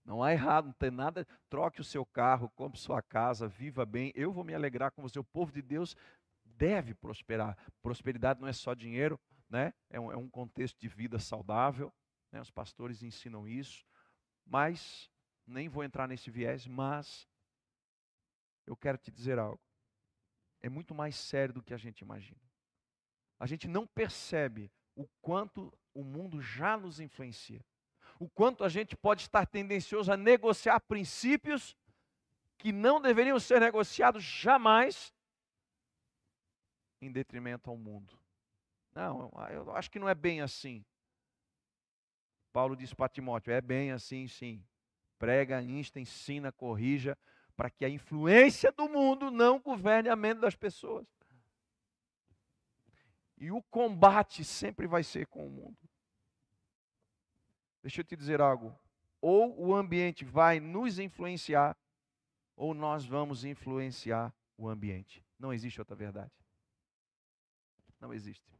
Não há errado, não tem nada. Troque o seu carro, compre sua casa, viva bem. Eu vou me alegrar com você. O povo de Deus deve prosperar. Prosperidade não é só dinheiro, né? É um, é um contexto de vida saudável. Né? Os pastores ensinam isso. Mas, nem vou entrar nesse viés, mas eu quero te dizer algo é muito mais sério do que a gente imagina. A gente não percebe o quanto o mundo já nos influencia. O quanto a gente pode estar tendencioso a negociar princípios que não deveriam ser negociados jamais em detrimento ao mundo. Não, eu acho que não é bem assim. Paulo diz para Timóteo: é bem assim, sim. Prega, insta, ensina, corrija, para que a influência do mundo não governe a mente das pessoas. E o combate sempre vai ser com o mundo. Deixa eu te dizer algo. Ou o ambiente vai nos influenciar, ou nós vamos influenciar o ambiente. Não existe outra verdade. Não existe.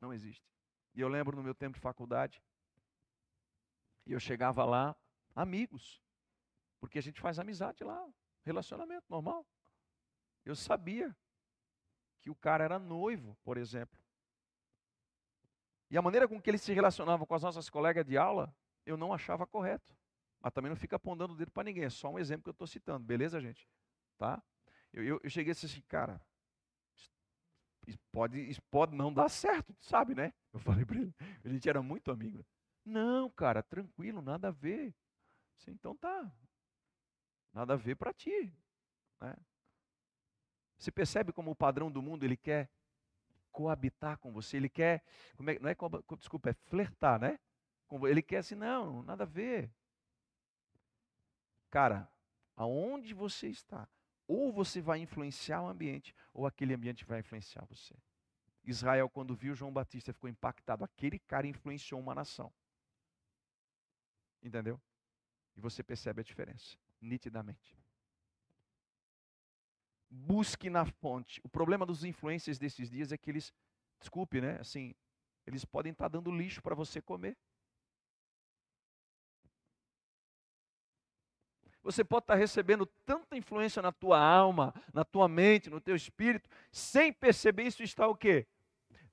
Não existe. E eu lembro no meu tempo de faculdade, e eu chegava lá, amigos, porque a gente faz amizade lá, relacionamento normal. Eu sabia que o cara era noivo, por exemplo. E a maneira com que ele se relacionava com as nossas colegas de aula, eu não achava correto. Mas também não fica apontando o dedo para ninguém, é só um exemplo que eu estou citando, beleza, gente? Tá? Eu, eu, eu cheguei assim, cara, isso pode, isso pode não dar certo, sabe, né? Eu falei para ele, a gente era muito amigo. Não, cara, tranquilo, nada a ver. Assim, então tá, Nada a ver para ti. Né? Você percebe como o padrão do mundo ele quer coabitar com você, ele quer, é, não é, desculpa, é flertar, né? Ele quer assim, não, nada a ver. Cara, aonde você está, ou você vai influenciar o ambiente, ou aquele ambiente vai influenciar você. Israel, quando viu João Batista, ficou impactado. Aquele cara influenciou uma nação. Entendeu? E você percebe a diferença nitidamente. Busque na fonte. O problema dos influências desses dias é que eles, desculpe, né? Assim, eles podem estar dando lixo para você comer. Você pode estar recebendo tanta influência na tua alma, na tua mente, no teu espírito, sem perceber isso está o quê?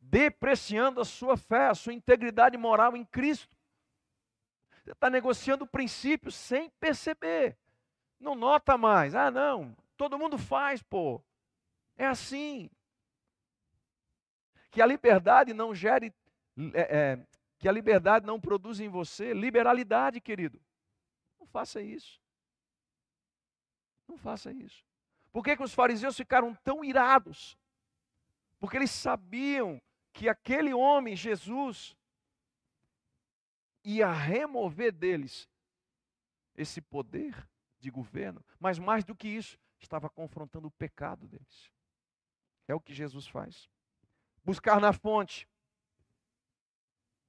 Depreciando a sua fé, a sua integridade moral em Cristo. Você está negociando princípios sem perceber. Não nota mais. Ah, não. Todo mundo faz, pô. É assim. que a liberdade não gere, é, é, que a liberdade não produz em você liberalidade, querido. Não faça isso. Não faça isso. Por que, que os fariseus ficaram tão irados? Porque eles sabiam que aquele homem, Jesus, ia remover deles esse poder de governo, mas mais do que isso, estava confrontando o pecado deles. É o que Jesus faz. Buscar na fonte.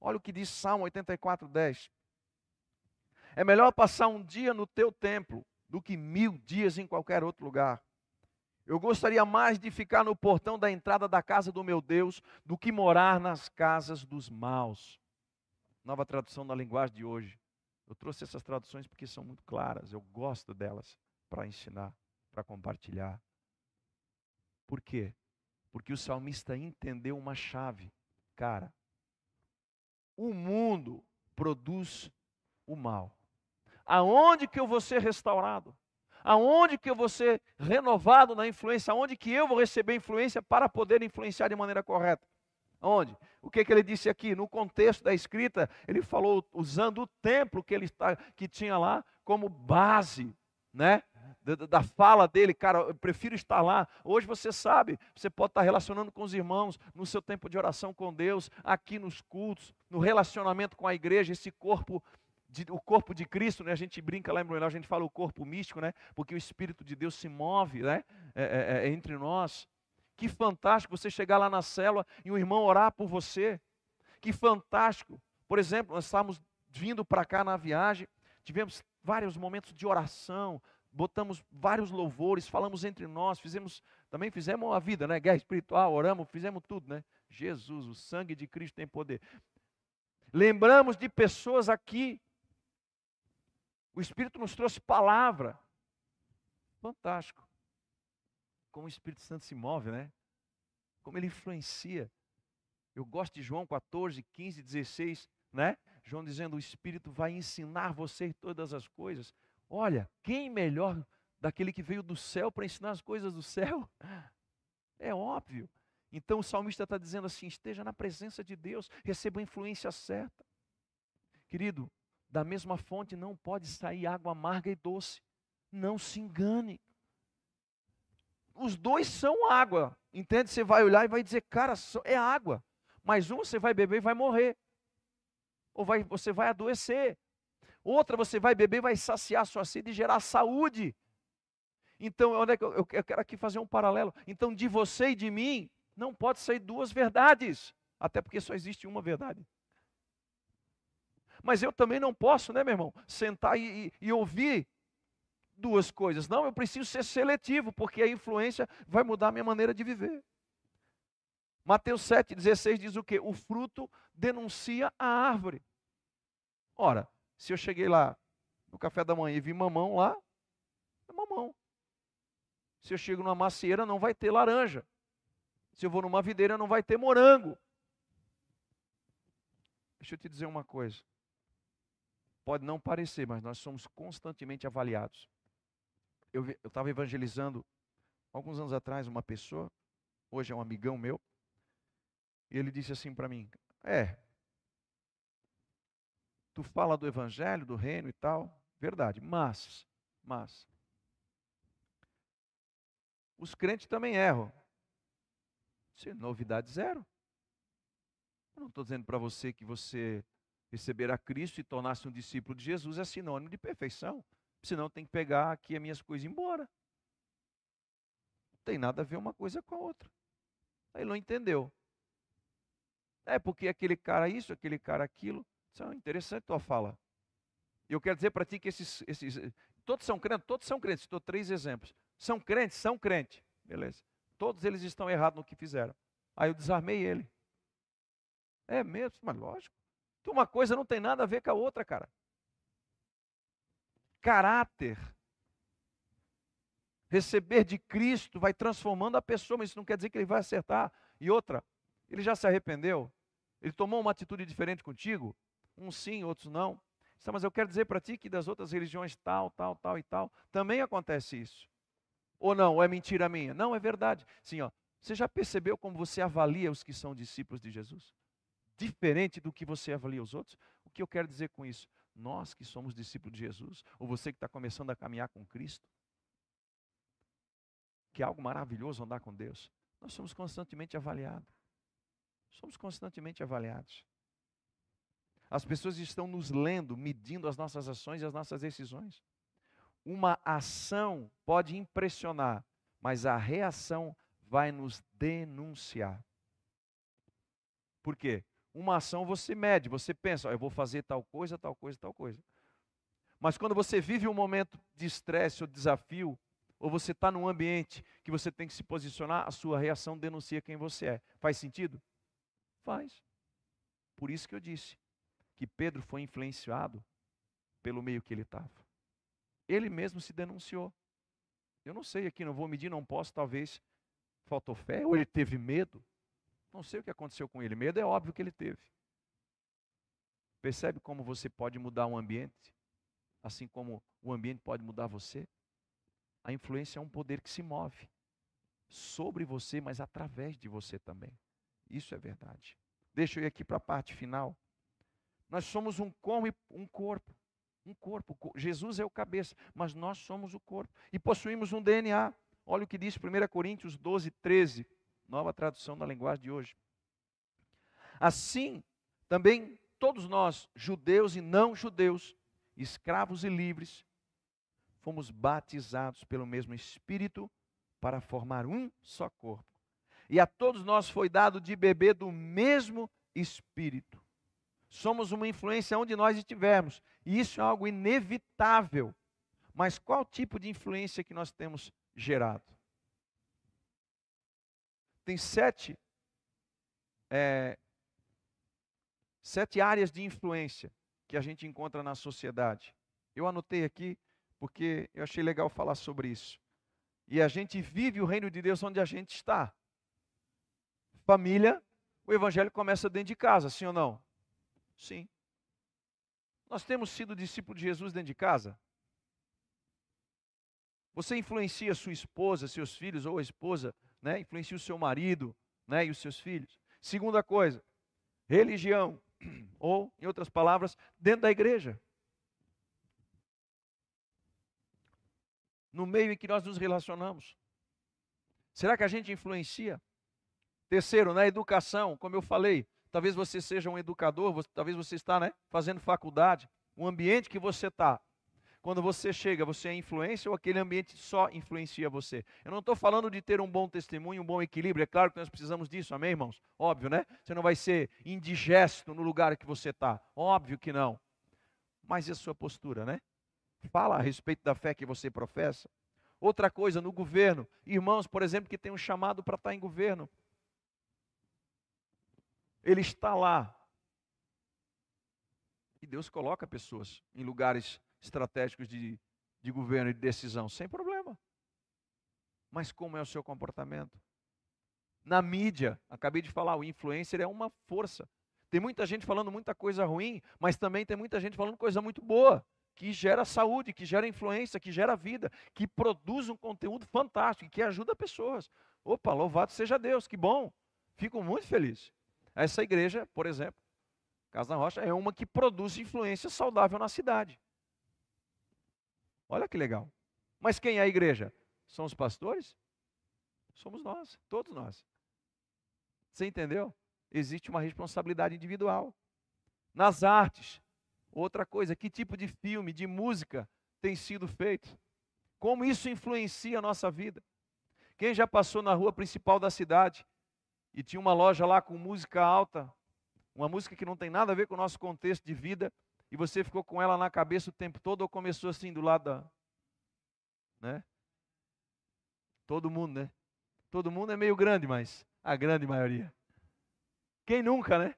Olha o que diz Salmo 84, 10. É melhor passar um dia no teu templo do que mil dias em qualquer outro lugar. Eu gostaria mais de ficar no portão da entrada da casa do meu Deus do que morar nas casas dos maus. Nova tradução da linguagem de hoje. Eu trouxe essas traduções porque são muito claras, eu gosto delas para ensinar, para compartilhar. Por quê? Porque o salmista entendeu uma chave. Cara, o mundo produz o mal. Aonde que eu vou ser restaurado? Aonde que eu vou ser renovado na influência? Aonde que eu vou receber influência para poder influenciar de maneira correta? Onde? O que, que ele disse aqui? No contexto da escrita, ele falou usando o templo que ele está, que tinha lá como base, né? Da, fala dele, cara, eu prefiro estar lá. Hoje você sabe, você pode estar relacionando com os irmãos, no seu tempo de oração com Deus, aqui nos cultos, no relacionamento com a igreja, esse corpo de, o corpo de Cristo, né? A gente brinca lá em Bruno, a gente fala o corpo místico, né? Porque o Espírito de Deus se move, né? É, é, é, entre nós. Que fantástico você chegar lá na célula e um irmão orar por você. Que fantástico. Por exemplo, nós estávamos vindo para cá na viagem, tivemos vários momentos de oração, botamos vários louvores, falamos entre nós, fizemos, também fizemos a vida, né? Guerra espiritual, oramos, fizemos tudo, né? Jesus, o sangue de Cristo tem poder. Lembramos de pessoas aqui o Espírito nos trouxe palavra. Fantástico. Como o Espírito Santo se move, né? Como ele influencia. Eu gosto de João 14, 15, 16, né? João dizendo: o Espírito vai ensinar você todas as coisas. Olha, quem melhor daquele que veio do céu para ensinar as coisas do céu? É óbvio. Então o salmista está dizendo assim: esteja na presença de Deus, receba a influência certa. Querido, da mesma fonte não pode sair água amarga e doce. Não se engane. Os dois são água. Entende? Você vai olhar e vai dizer, cara, é água. Mas um você vai beber e vai morrer. Ou vai, você vai adoecer. Outra você vai beber e vai saciar sua sede e gerar saúde. Então, onde é que eu, eu quero aqui fazer um paralelo. Então, de você e de mim, não pode sair duas verdades. Até porque só existe uma verdade. Mas eu também não posso, né, meu irmão, sentar e, e, e ouvir duas coisas. Não, eu preciso ser seletivo, porque a influência vai mudar a minha maneira de viver. Mateus 7,16 diz o quê? O fruto denuncia a árvore. Ora, se eu cheguei lá no café da manhã e vi mamão lá, é mamão. Se eu chego numa macieira, não vai ter laranja. Se eu vou numa videira, não vai ter morango. Deixa eu te dizer uma coisa. Pode não parecer, mas nós somos constantemente avaliados. Eu estava evangelizando alguns anos atrás uma pessoa, hoje é um amigão meu, e ele disse assim para mim: É, tu fala do evangelho, do reino e tal, verdade, mas, mas, os crentes também erram. Isso é novidade zero. Eu não estou dizendo para você que você receber a Cristo e tornar-se um discípulo de Jesus é sinônimo de perfeição. Senão tem que pegar aqui as minhas coisas e ir embora. Não tem nada a ver uma coisa com a outra. Aí não entendeu. É porque aquele cara isso, aquele cara aquilo. Isso é interessante tua fala. Eu quero dizer para ti que esses, esses. Todos são crentes, todos são crentes. Estou três exemplos. São crentes, são crentes. Beleza. Todos eles estão errados no que fizeram. Aí eu desarmei ele. É mesmo, mas lógico. Que uma coisa não tem nada a ver com a outra, cara. Caráter. Receber de Cristo vai transformando a pessoa, mas isso não quer dizer que ele vai acertar. E outra, ele já se arrependeu? Ele tomou uma atitude diferente contigo? Uns sim, outros não. Mas eu quero dizer para ti que das outras religiões tal, tal, tal e tal, também acontece isso. Ou não, ou é mentira minha? Não, é verdade. Sim, ó, Você já percebeu como você avalia os que são discípulos de Jesus? Diferente do que você avalia os outros? O que eu quero dizer com isso? Nós que somos discípulos de Jesus, ou você que está começando a caminhar com Cristo, que é algo maravilhoso andar com Deus, nós somos constantemente avaliados. Somos constantemente avaliados. As pessoas estão nos lendo, medindo as nossas ações e as nossas decisões. Uma ação pode impressionar, mas a reação vai nos denunciar. Por quê? Uma ação você mede, você pensa, oh, eu vou fazer tal coisa, tal coisa, tal coisa. Mas quando você vive um momento de estresse ou desafio, ou você está num ambiente que você tem que se posicionar, a sua reação denuncia quem você é. Faz sentido? Faz. Por isso que eu disse que Pedro foi influenciado pelo meio que ele estava. Ele mesmo se denunciou. Eu não sei aqui, não vou medir, não posso, talvez faltou fé, ou ele teve medo. Não sei o que aconteceu com ele. Medo é óbvio que ele teve. Percebe como você pode mudar um ambiente, assim como o ambiente pode mudar você? A influência é um poder que se move sobre você, mas através de você também. Isso é verdade. Deixa eu ir aqui para a parte final. Nós somos um um corpo. Um corpo. Jesus é o cabeça, mas nós somos o corpo. E possuímos um DNA. Olha o que diz 1 Coríntios 12, 13, nova tradução da linguagem de hoje. Assim, também todos nós, judeus e não judeus, escravos e livres, fomos batizados pelo mesmo Espírito para formar um só corpo. E a todos nós foi dado de beber do mesmo Espírito. Somos uma influência onde nós estivermos. E isso é algo inevitável. Mas qual tipo de influência que nós temos gerado? Tem sete, é, sete áreas de influência que a gente encontra na sociedade. Eu anotei aqui porque eu achei legal falar sobre isso. E a gente vive o reino de Deus onde a gente está. Família, o evangelho começa dentro de casa, sim ou não? Sim. Nós temos sido discípulos de Jesus dentro de casa? Você influencia sua esposa, seus filhos ou a esposa, né? Influencia o seu marido, né? E os seus filhos. Segunda coisa, religião ou, em outras palavras, dentro da igreja. No meio em que nós nos relacionamos. Será que a gente influencia? Terceiro, na educação, como eu falei, talvez você seja um educador, talvez você está né, fazendo faculdade, o ambiente que você está. Quando você chega, você é influência ou aquele ambiente só influencia você? Eu não estou falando de ter um bom testemunho, um bom equilíbrio. É claro que nós precisamos disso, amém, irmãos? Óbvio, né? Você não vai ser indigesto no lugar que você está. Óbvio que não. Mas e a sua postura, né? Fala a respeito da fé que você professa. Outra coisa, no governo. Irmãos, por exemplo, que tem um chamado para estar em governo ele está lá. E Deus coloca pessoas em lugares estratégicos de, de governo e de decisão, sem problema. Mas como é o seu comportamento? Na mídia, acabei de falar, o influencer é uma força. Tem muita gente falando muita coisa ruim, mas também tem muita gente falando coisa muito boa, que gera saúde, que gera influência, que gera vida, que produz um conteúdo fantástico, que ajuda pessoas. Opa, louvado seja Deus, que bom. Fico muito feliz. Essa igreja, por exemplo, Casa da Rocha, é uma que produz influência saudável na cidade. Olha que legal. Mas quem é a igreja? São os pastores? Somos nós, todos nós. Você entendeu? Existe uma responsabilidade individual. Nas artes, outra coisa, que tipo de filme, de música tem sido feito? Como isso influencia a nossa vida? Quem já passou na rua principal da cidade e tinha uma loja lá com música alta, uma música que não tem nada a ver com o nosso contexto de vida, e você ficou com ela na cabeça o tempo todo ou começou assim do lado da. Né? Todo mundo, né? Todo mundo é meio grande, mas a grande maioria. Quem nunca, né?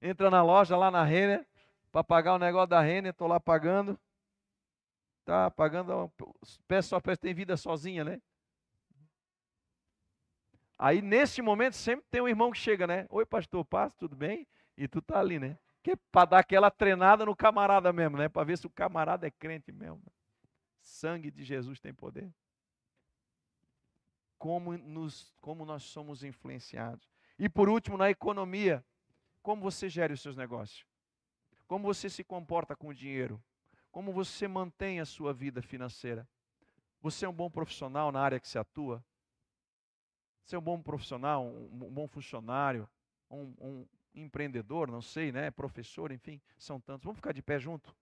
Entra na loja lá na Renner, para pagar o negócio da Renner, estou lá pagando. Tá pagando, peço só peço tem vida sozinha, né? Aí, nesse momento, sempre tem um irmão que chega, né? Oi, pastor, paz, tudo bem? E tu tá ali, né? Que é para dar aquela treinada no camarada mesmo, né? Para ver se o camarada é crente mesmo. Sangue de Jesus tem poder. como, nos, como nós somos influenciados. E por último, na economia, como você gera os seus negócios? Como você se comporta com o dinheiro? Como você mantém a sua vida financeira? Você é um bom profissional na área que você atua? Você é um bom profissional, um, um bom funcionário, um, um empreendedor, não sei, né? Professor, enfim, são tantos. Vamos ficar de pé junto?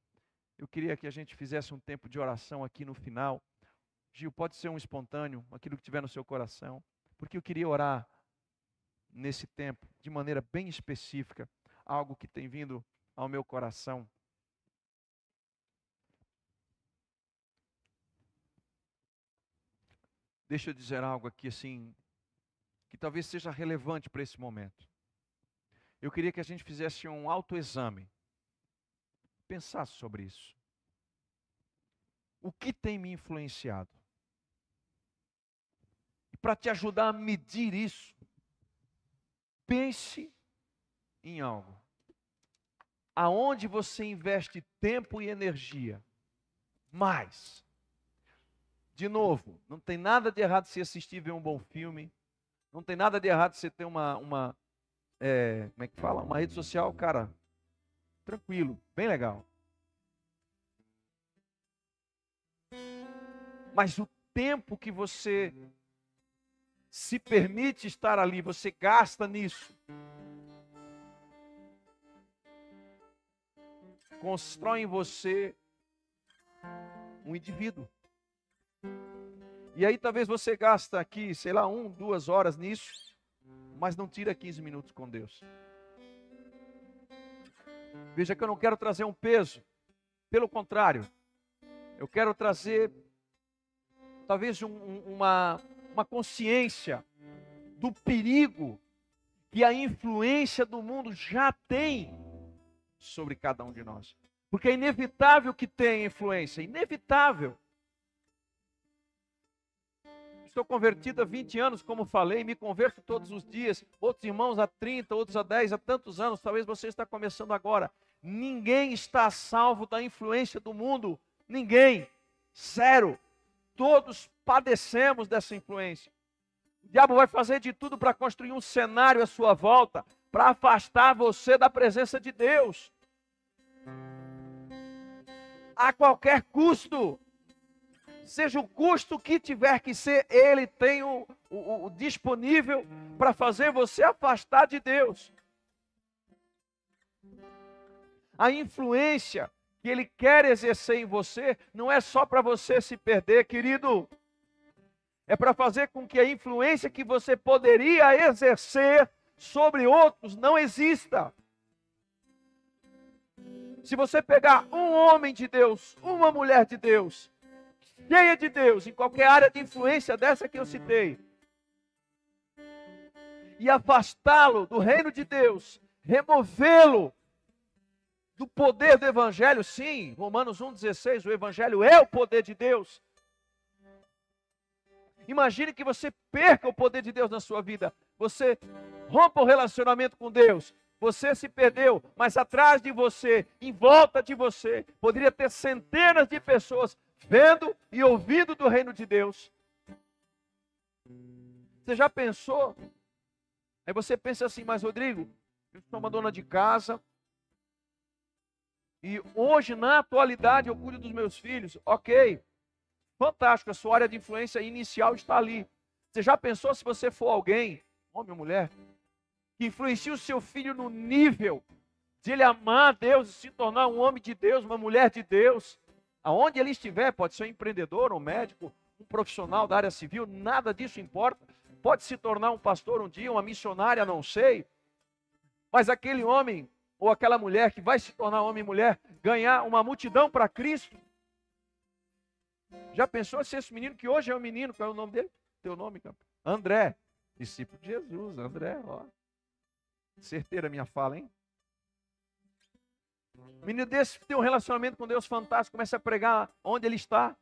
Eu queria que a gente fizesse um tempo de oração aqui no final. Gil, pode ser um espontâneo, aquilo que tiver no seu coração, porque eu queria orar nesse tempo de maneira bem específica, algo que tem vindo ao meu coração. Deixa eu dizer algo aqui assim, que talvez seja relevante para esse momento. Eu queria que a gente fizesse um autoexame, pensasse sobre isso. O que tem me influenciado? E para te ajudar a medir isso, pense em algo. Aonde você investe tempo e energia? Mais. De novo, não tem nada de errado se assistir ver um bom filme. Não tem nada de errado se ter uma, uma é, como é que fala? Uma rede social, cara, tranquilo, bem legal. Mas o tempo que você se permite estar ali, você gasta nisso. Constrói em você um indivíduo. E aí talvez você gasta aqui, sei lá, um, duas horas nisso, mas não tira 15 minutos com Deus. Veja que eu não quero trazer um peso, pelo contrário, eu quero trazer talvez um, uma, uma consciência do perigo que a influência do mundo já tem sobre cada um de nós. Porque é inevitável que tenha influência, inevitável. Estou convertido há 20 anos, como falei, me converto todos os dias. Outros irmãos há 30, outros há 10, há tantos anos. Talvez você está começando agora. Ninguém está salvo da influência do mundo. Ninguém. Zero. Todos padecemos dessa influência. O diabo vai fazer de tudo para construir um cenário à sua volta, para afastar você da presença de Deus. A qualquer custo seja o custo que tiver que ser, ele tem o, o, o disponível para fazer você afastar de Deus. A influência que ele quer exercer em você não é só para você se perder, querido. É para fazer com que a influência que você poderia exercer sobre outros não exista. Se você pegar um homem de Deus, uma mulher de Deus, cheia de Deus, em qualquer área de influência dessa que eu citei, e afastá-lo do reino de Deus, removê-lo do poder do Evangelho, sim, Romanos 1,16, o Evangelho é o poder de Deus. Imagine que você perca o poder de Deus na sua vida, você rompa o relacionamento com Deus, você se perdeu, mas atrás de você, em volta de você, poderia ter centenas de pessoas vendo e ouvindo do reino de Deus. Você já pensou? Aí você pensa assim, mas Rodrigo, eu sou uma dona de casa. E hoje, na atualidade, eu cuido dos meus filhos. Ok, fantástico, a sua área de influência inicial está ali. Você já pensou se você for alguém, homem ou mulher, que influencia o seu filho no nível de ele amar Deus e se tornar um homem de Deus, uma mulher de Deus, Aonde ele estiver, pode ser um empreendedor, um médico, um profissional da área civil, nada disso importa. Pode se tornar um pastor um dia, uma missionária, não sei. Mas aquele homem ou aquela mulher que vai se tornar homem e mulher, ganhar uma multidão para Cristo. Já pensou se esse menino que hoje é um menino, qual é o nome dele? Teu nome, campo? André, discípulo de Jesus, André, ó. Certeira minha fala, hein? O menino desse tem um relacionamento com Deus fantástico, começa a pregar onde ele está.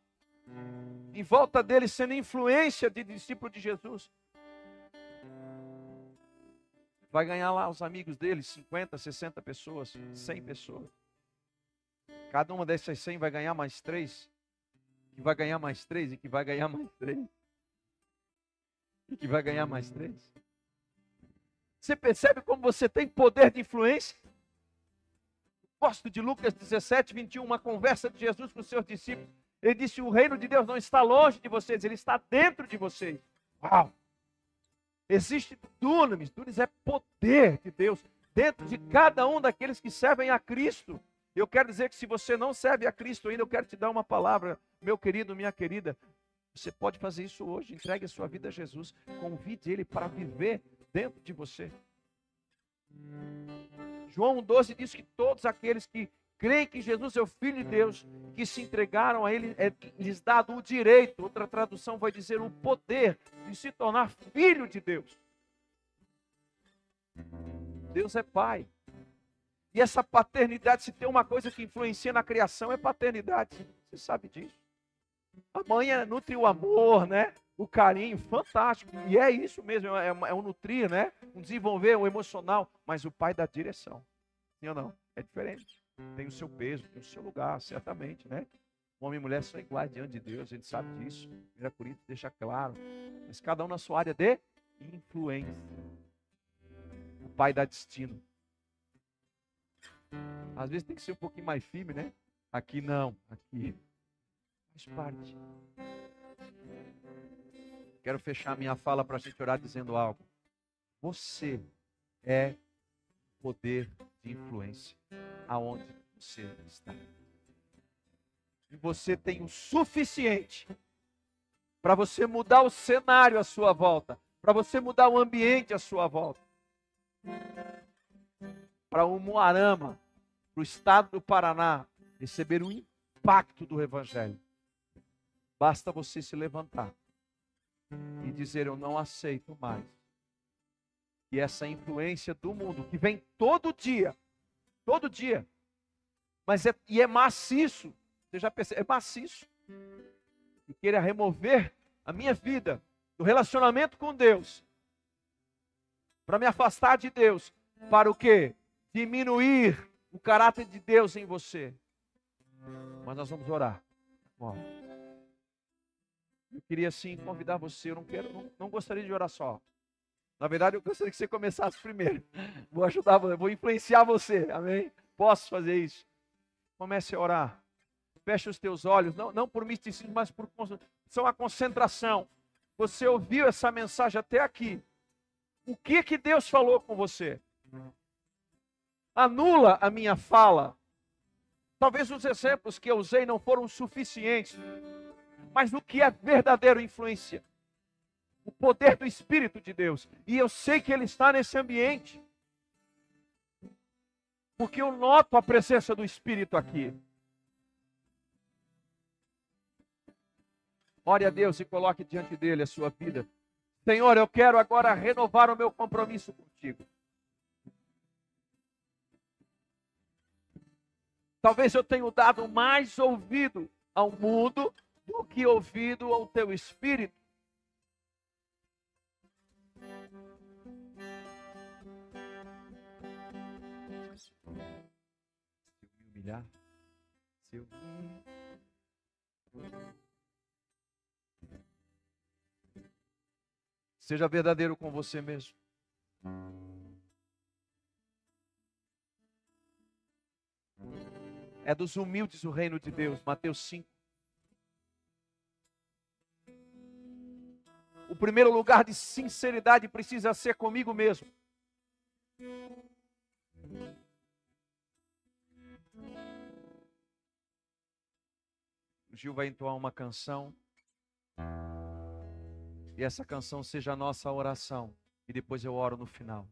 Em volta dele, sendo influência de discípulo de Jesus. Vai ganhar lá os amigos dele, 50, 60 pessoas, 100 pessoas. Cada uma dessas 100 vai ganhar mais três, que vai ganhar mais três e que vai ganhar mais três. e que vai ganhar mais três. Você percebe como você tem poder de influência? Gosto de Lucas 17, 21, uma conversa de Jesus com os seus discípulos. Ele disse: O reino de Deus não está longe de vocês, ele está dentro de vocês. Uau! Existe dunamis, dunamis é poder de Deus dentro de cada um daqueles que servem a Cristo. Eu quero dizer que se você não serve a Cristo ainda, eu quero te dar uma palavra, meu querido, minha querida. Você pode fazer isso hoje. Entregue a sua vida a Jesus. Convide Ele para viver dentro de você. João 12 diz que todos aqueles que creem que Jesus é o Filho de Deus, que se entregaram a Ele, é lhes dado o direito, outra tradução vai dizer o poder de se tornar filho de Deus. Deus é Pai. E essa paternidade, se tem uma coisa que influencia na criação, é paternidade. Você sabe disso. A mãe é, nutre o amor, né? O carinho, fantástico. E é isso mesmo, é, é um nutrir, né? Um desenvolver o emocional. Mas o pai dá direção. Sim ou não? É diferente. Tem o seu peso, tem o seu lugar, certamente, né? Homem e mulher são iguais diante de Deus, a gente sabe disso. 1 Coríntios deixa claro. Mas cada um na sua área de influência. O pai dá destino. Às vezes tem que ser um pouquinho mais firme, né? Aqui não, aqui faz parte. Quero fechar minha fala para a gente orar dizendo algo. Você é poder de influência aonde você está. E você tem o suficiente para você mudar o cenário à sua volta, para você mudar o ambiente à sua volta. Para o Moarama, para o estado do Paraná, receber o impacto do Evangelho. Basta você se levantar e dizer: Eu não aceito mais. E essa influência do mundo, que vem todo dia, todo dia, mas é, e é maciço, você já percebeu? É maciço. E queira remover a minha vida do relacionamento com Deus, para me afastar de Deus, para o quê? Diminuir o caráter de Deus em você. Mas nós vamos orar. Eu queria sim convidar você. Eu não quero, não, não gostaria de orar só. Na verdade, eu gostaria que você começasse primeiro. Vou ajudar, vou influenciar você. Amém? Posso fazer isso? Comece a orar. Feche os teus olhos, não, não por misticismo, mas por são a concentração. Você ouviu essa mensagem até aqui. O que que Deus falou com você? anula a minha fala. Talvez os exemplos que eu usei não foram suficientes, mas o que é verdadeiro influência? O poder do Espírito de Deus. E eu sei que Ele está nesse ambiente, porque eu noto a presença do Espírito aqui. Ore a Deus e coloque diante dele a sua vida. Senhor, eu quero agora renovar o meu compromisso contigo. Talvez eu tenha dado mais ouvido ao mundo do que ouvido ao teu espírito. Se eu me humilhar, se eu Seja verdadeiro com você mesmo. É dos humildes o reino de Deus. Mateus 5. O primeiro lugar de sinceridade precisa ser comigo mesmo. O Gil vai entoar uma canção. E essa canção seja a nossa oração. E depois eu oro no final.